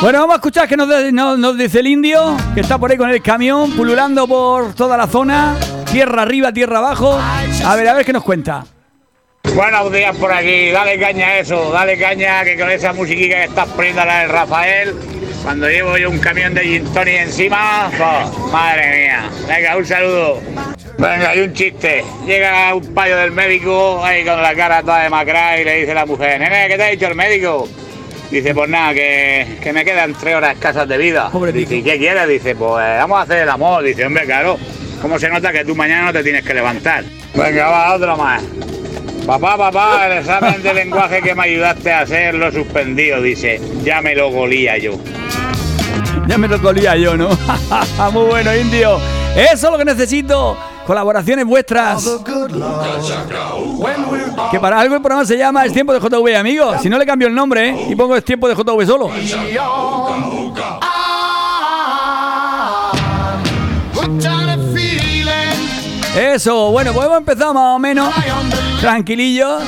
Bueno, vamos a escuchar no- nos dice el indio, que está por ahí con el camión, pululando por toda la zona, tierra arriba, tierra abajo. A ver, a ver qué nos cuenta. Buenos días por aquí, dale caña a eso, dale caña que con esa musiquita que estás poniendo la del Rafael, cuando llevo yo un camión de gin tonic encima, oh, madre mía. Venga, un saludo. Venga, hay un chiste. Llega un payo del médico ahí con la cara toda demacrada y le dice a la mujer, nene, ¿qué te ha dicho el médico? Dice, pues nada, que, que me quedan tres horas escasas de vida. Dice, ¿y qué quieres? Dice, pues vamos a hacer el amor. Dice, hombre, claro, ¿cómo se nota que tú mañana no te tienes que levantar? Venga, va, otro más. Papá, papá, el examen de lenguaje que me ayudaste a hacer lo suspendido, dice. Ya me lo golía yo. Ya me lo colía yo, ¿no? <laughs> Muy bueno, indio. Eso es lo que necesito. Colaboraciones vuestras. Que para algo el programa se llama Es Tiempo de JV, amigos. Si no le cambio el nombre, ¿eh? Y pongo Es Tiempo de JV solo. Eso, bueno, pues hemos más o menos tranquilillo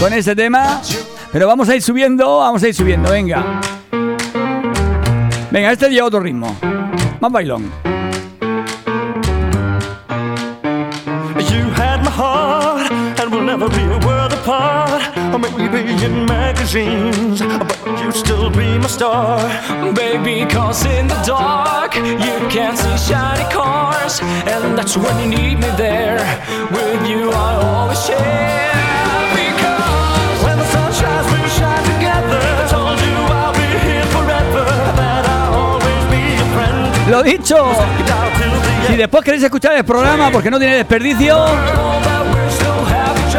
con ese tema. Pero vamos a ir subiendo, vamos a ir subiendo, venga. Venga, este lleva otro ritmo. Más bailón. Never be a world apart. In magazines, you'd still be my star. Baby, cause in the dark you can't see shiny cars, and that's when you need me there. With you, I always share. Because when the sun shines, we shine together. Told you I'll be here forever, that I'll always be your friend. Lo dicho. Si después queréis escuchar el programa porque no tiene desperdicio,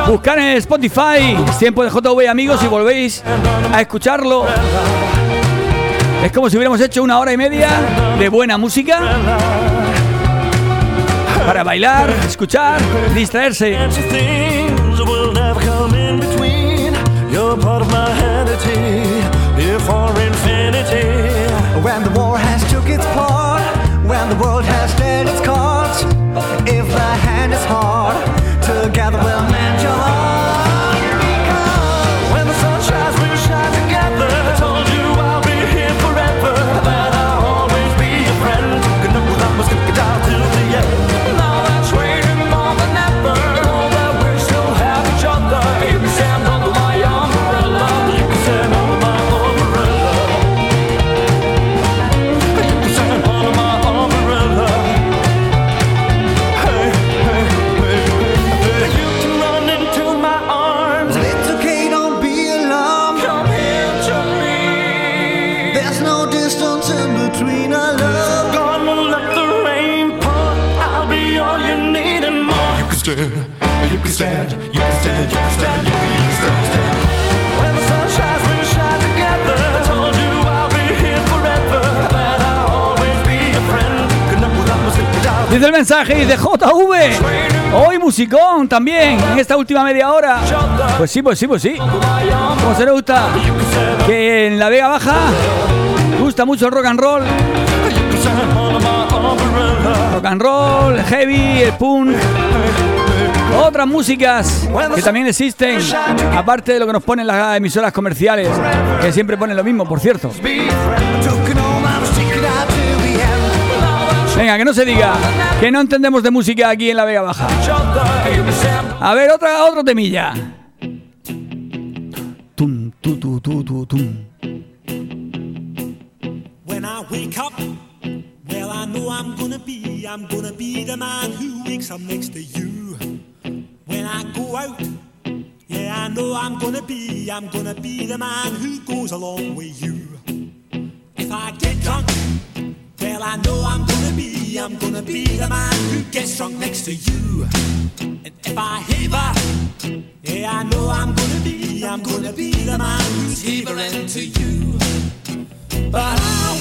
buscar en Spotify Tiempo de JV amigos y volvéis a escucharlo. Es como si hubiéramos hecho una hora y media de buena música para bailar, escuchar, distraerse. When the war has took its part, when the world has dealt its cards, if the hand is hard, together we'll Dice el mensaje dice JV. Hoy musicón también en esta última media hora. Pues sí, pues sí, pues sí. Como se le gusta que en la Vega Baja gusta mucho el rock and roll. Rock and roll, el heavy, el punk. Otras músicas que también existen, aparte de lo que nos ponen las emisoras comerciales, que siempre ponen lo mismo, por cierto. Venga, que no se diga que no entendemos de música aquí en la Vega Baja. A ver, otra, otro temilla. Tum, tu, tu, tu, tu, tum. When I wake up, well, I know I'm gonna be, I'm gonna be the man who wakes up next to you. When I go out, yeah, I know I'm gonna be, I'm gonna be the man who goes along with you. If I get drunk, well, I know I'm gonna be, I'm gonna be the man who gets drunk next to you. And if I heaver, yeah, I know I'm gonna be, I'm gonna be the man who's heavering to you. But I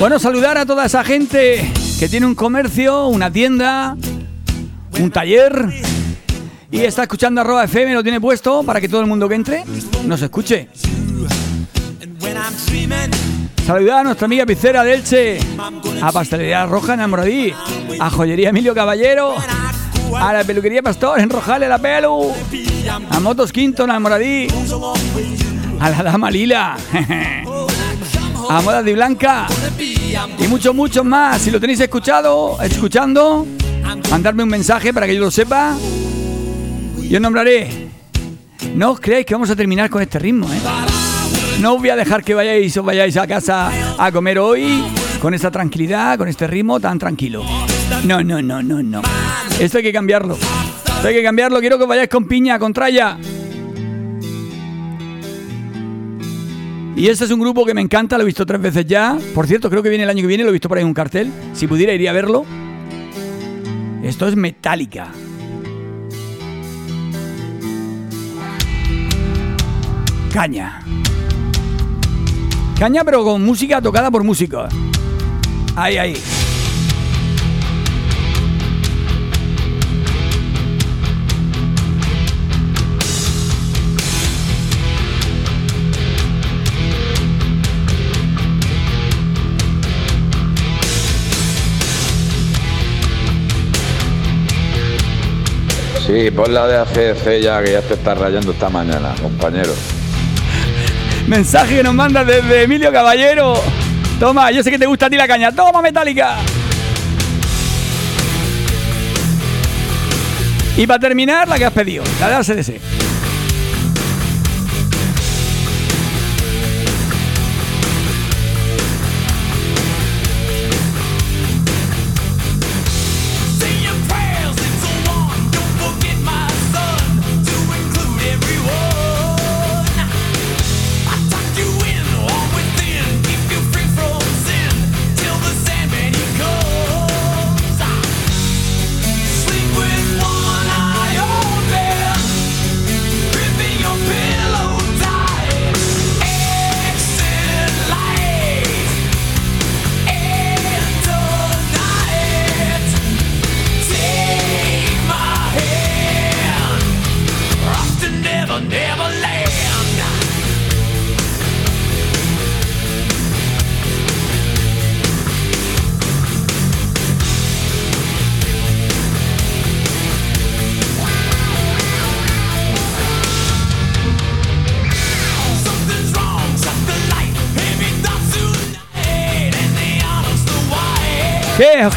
Bueno, saludar a toda esa gente que tiene un comercio, una tienda, un taller y está escuchando arroba FM, lo tiene puesto para que todo el mundo que entre nos escuche. Saludar a nuestra amiga pizzera de Elche, a Pastelería Roja en a Joyería Emilio Caballero, a la peluquería Pastor en Rojales la Pelu, a Motos Quinto en a la Dama Lila, <laughs> a Modas de Blanca y muchos, muchos más. Si lo tenéis escuchado, escuchando, mandarme un mensaje para que yo lo sepa y os nombraré. No os creáis que vamos a terminar con este ritmo, ¿eh? No os voy a dejar que vayáis os vayáis a casa a comer hoy con esta tranquilidad, con este ritmo tan tranquilo. No, no, no, no, no. Esto hay que cambiarlo. Esto hay que cambiarlo. Quiero que vayáis con piña, con tralla. Y este es un grupo que me encanta, lo he visto tres veces ya. Por cierto, creo que viene el año que viene, lo he visto por ahí en un cartel. Si pudiera, iría a verlo. Esto es Metallica. Caña. Caña, pero con música tocada por músicos. Ahí, ahí. Sí, pon la de ACDC ya que ya te está rayando esta mañana, compañero. Mensaje que nos manda desde Emilio Caballero. Toma, yo sé que te gusta a ti la caña. Toma, Metallica. Y para terminar, la que has pedido, la de ACDC.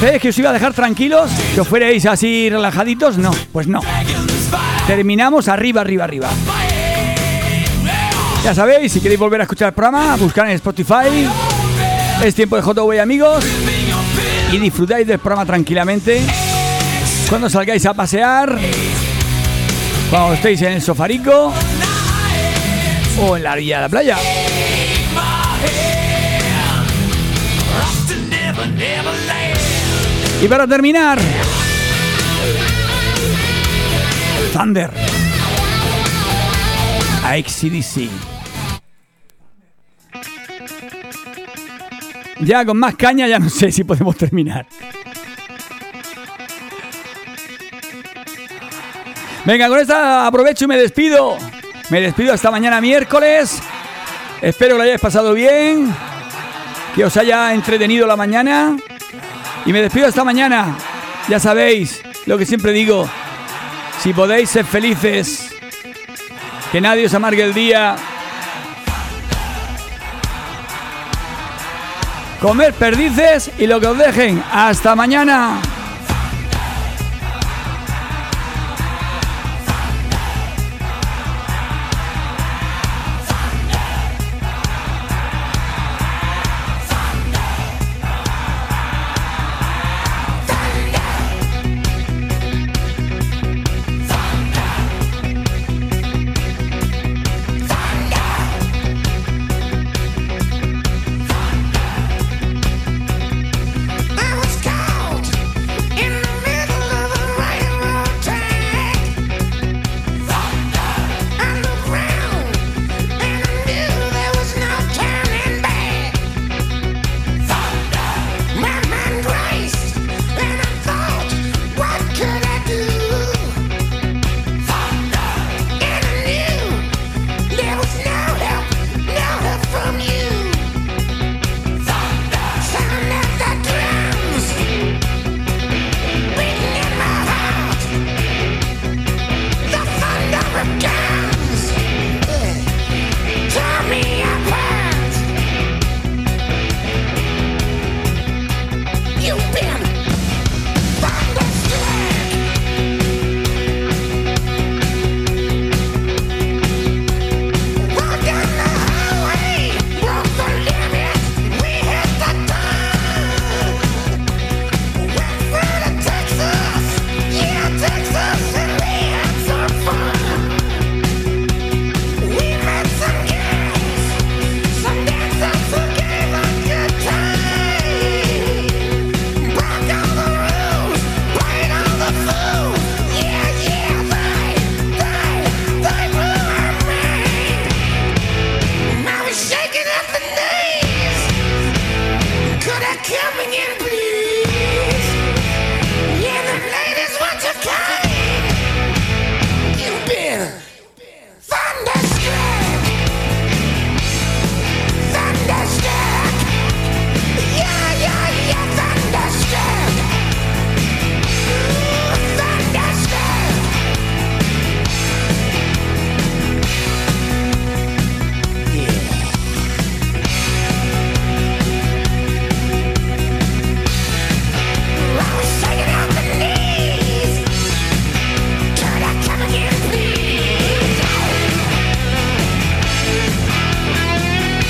White. ¿Qué? ¿Os creéis que os iba a dejar tranquilos? ¿Que os fuerais así relajaditos? No, pues no. Terminamos arriba, arriba, arriba. Ya sabéis, si queréis volver a escuchar el programa, buscar en Spotify. Es tiempo de JV, amigos. Y disfrutáis del programa tranquilamente. Cuando salgáis a pasear. Cuando estéis en el sofarico. O en la orilla de la playa. Y para terminar, Thunder. A XCDC. Ya con más caña ya no sé si podemos terminar. Venga, con esta aprovecho y me despido. Me despido hasta mañana miércoles. Espero que lo hayáis pasado bien. Que os haya entretenido la mañana. Y me despido hasta mañana. Ya sabéis lo que siempre digo. Si podéis ser felices. Que nadie os amargue el día. Comer perdices y lo que os dejen. Hasta mañana.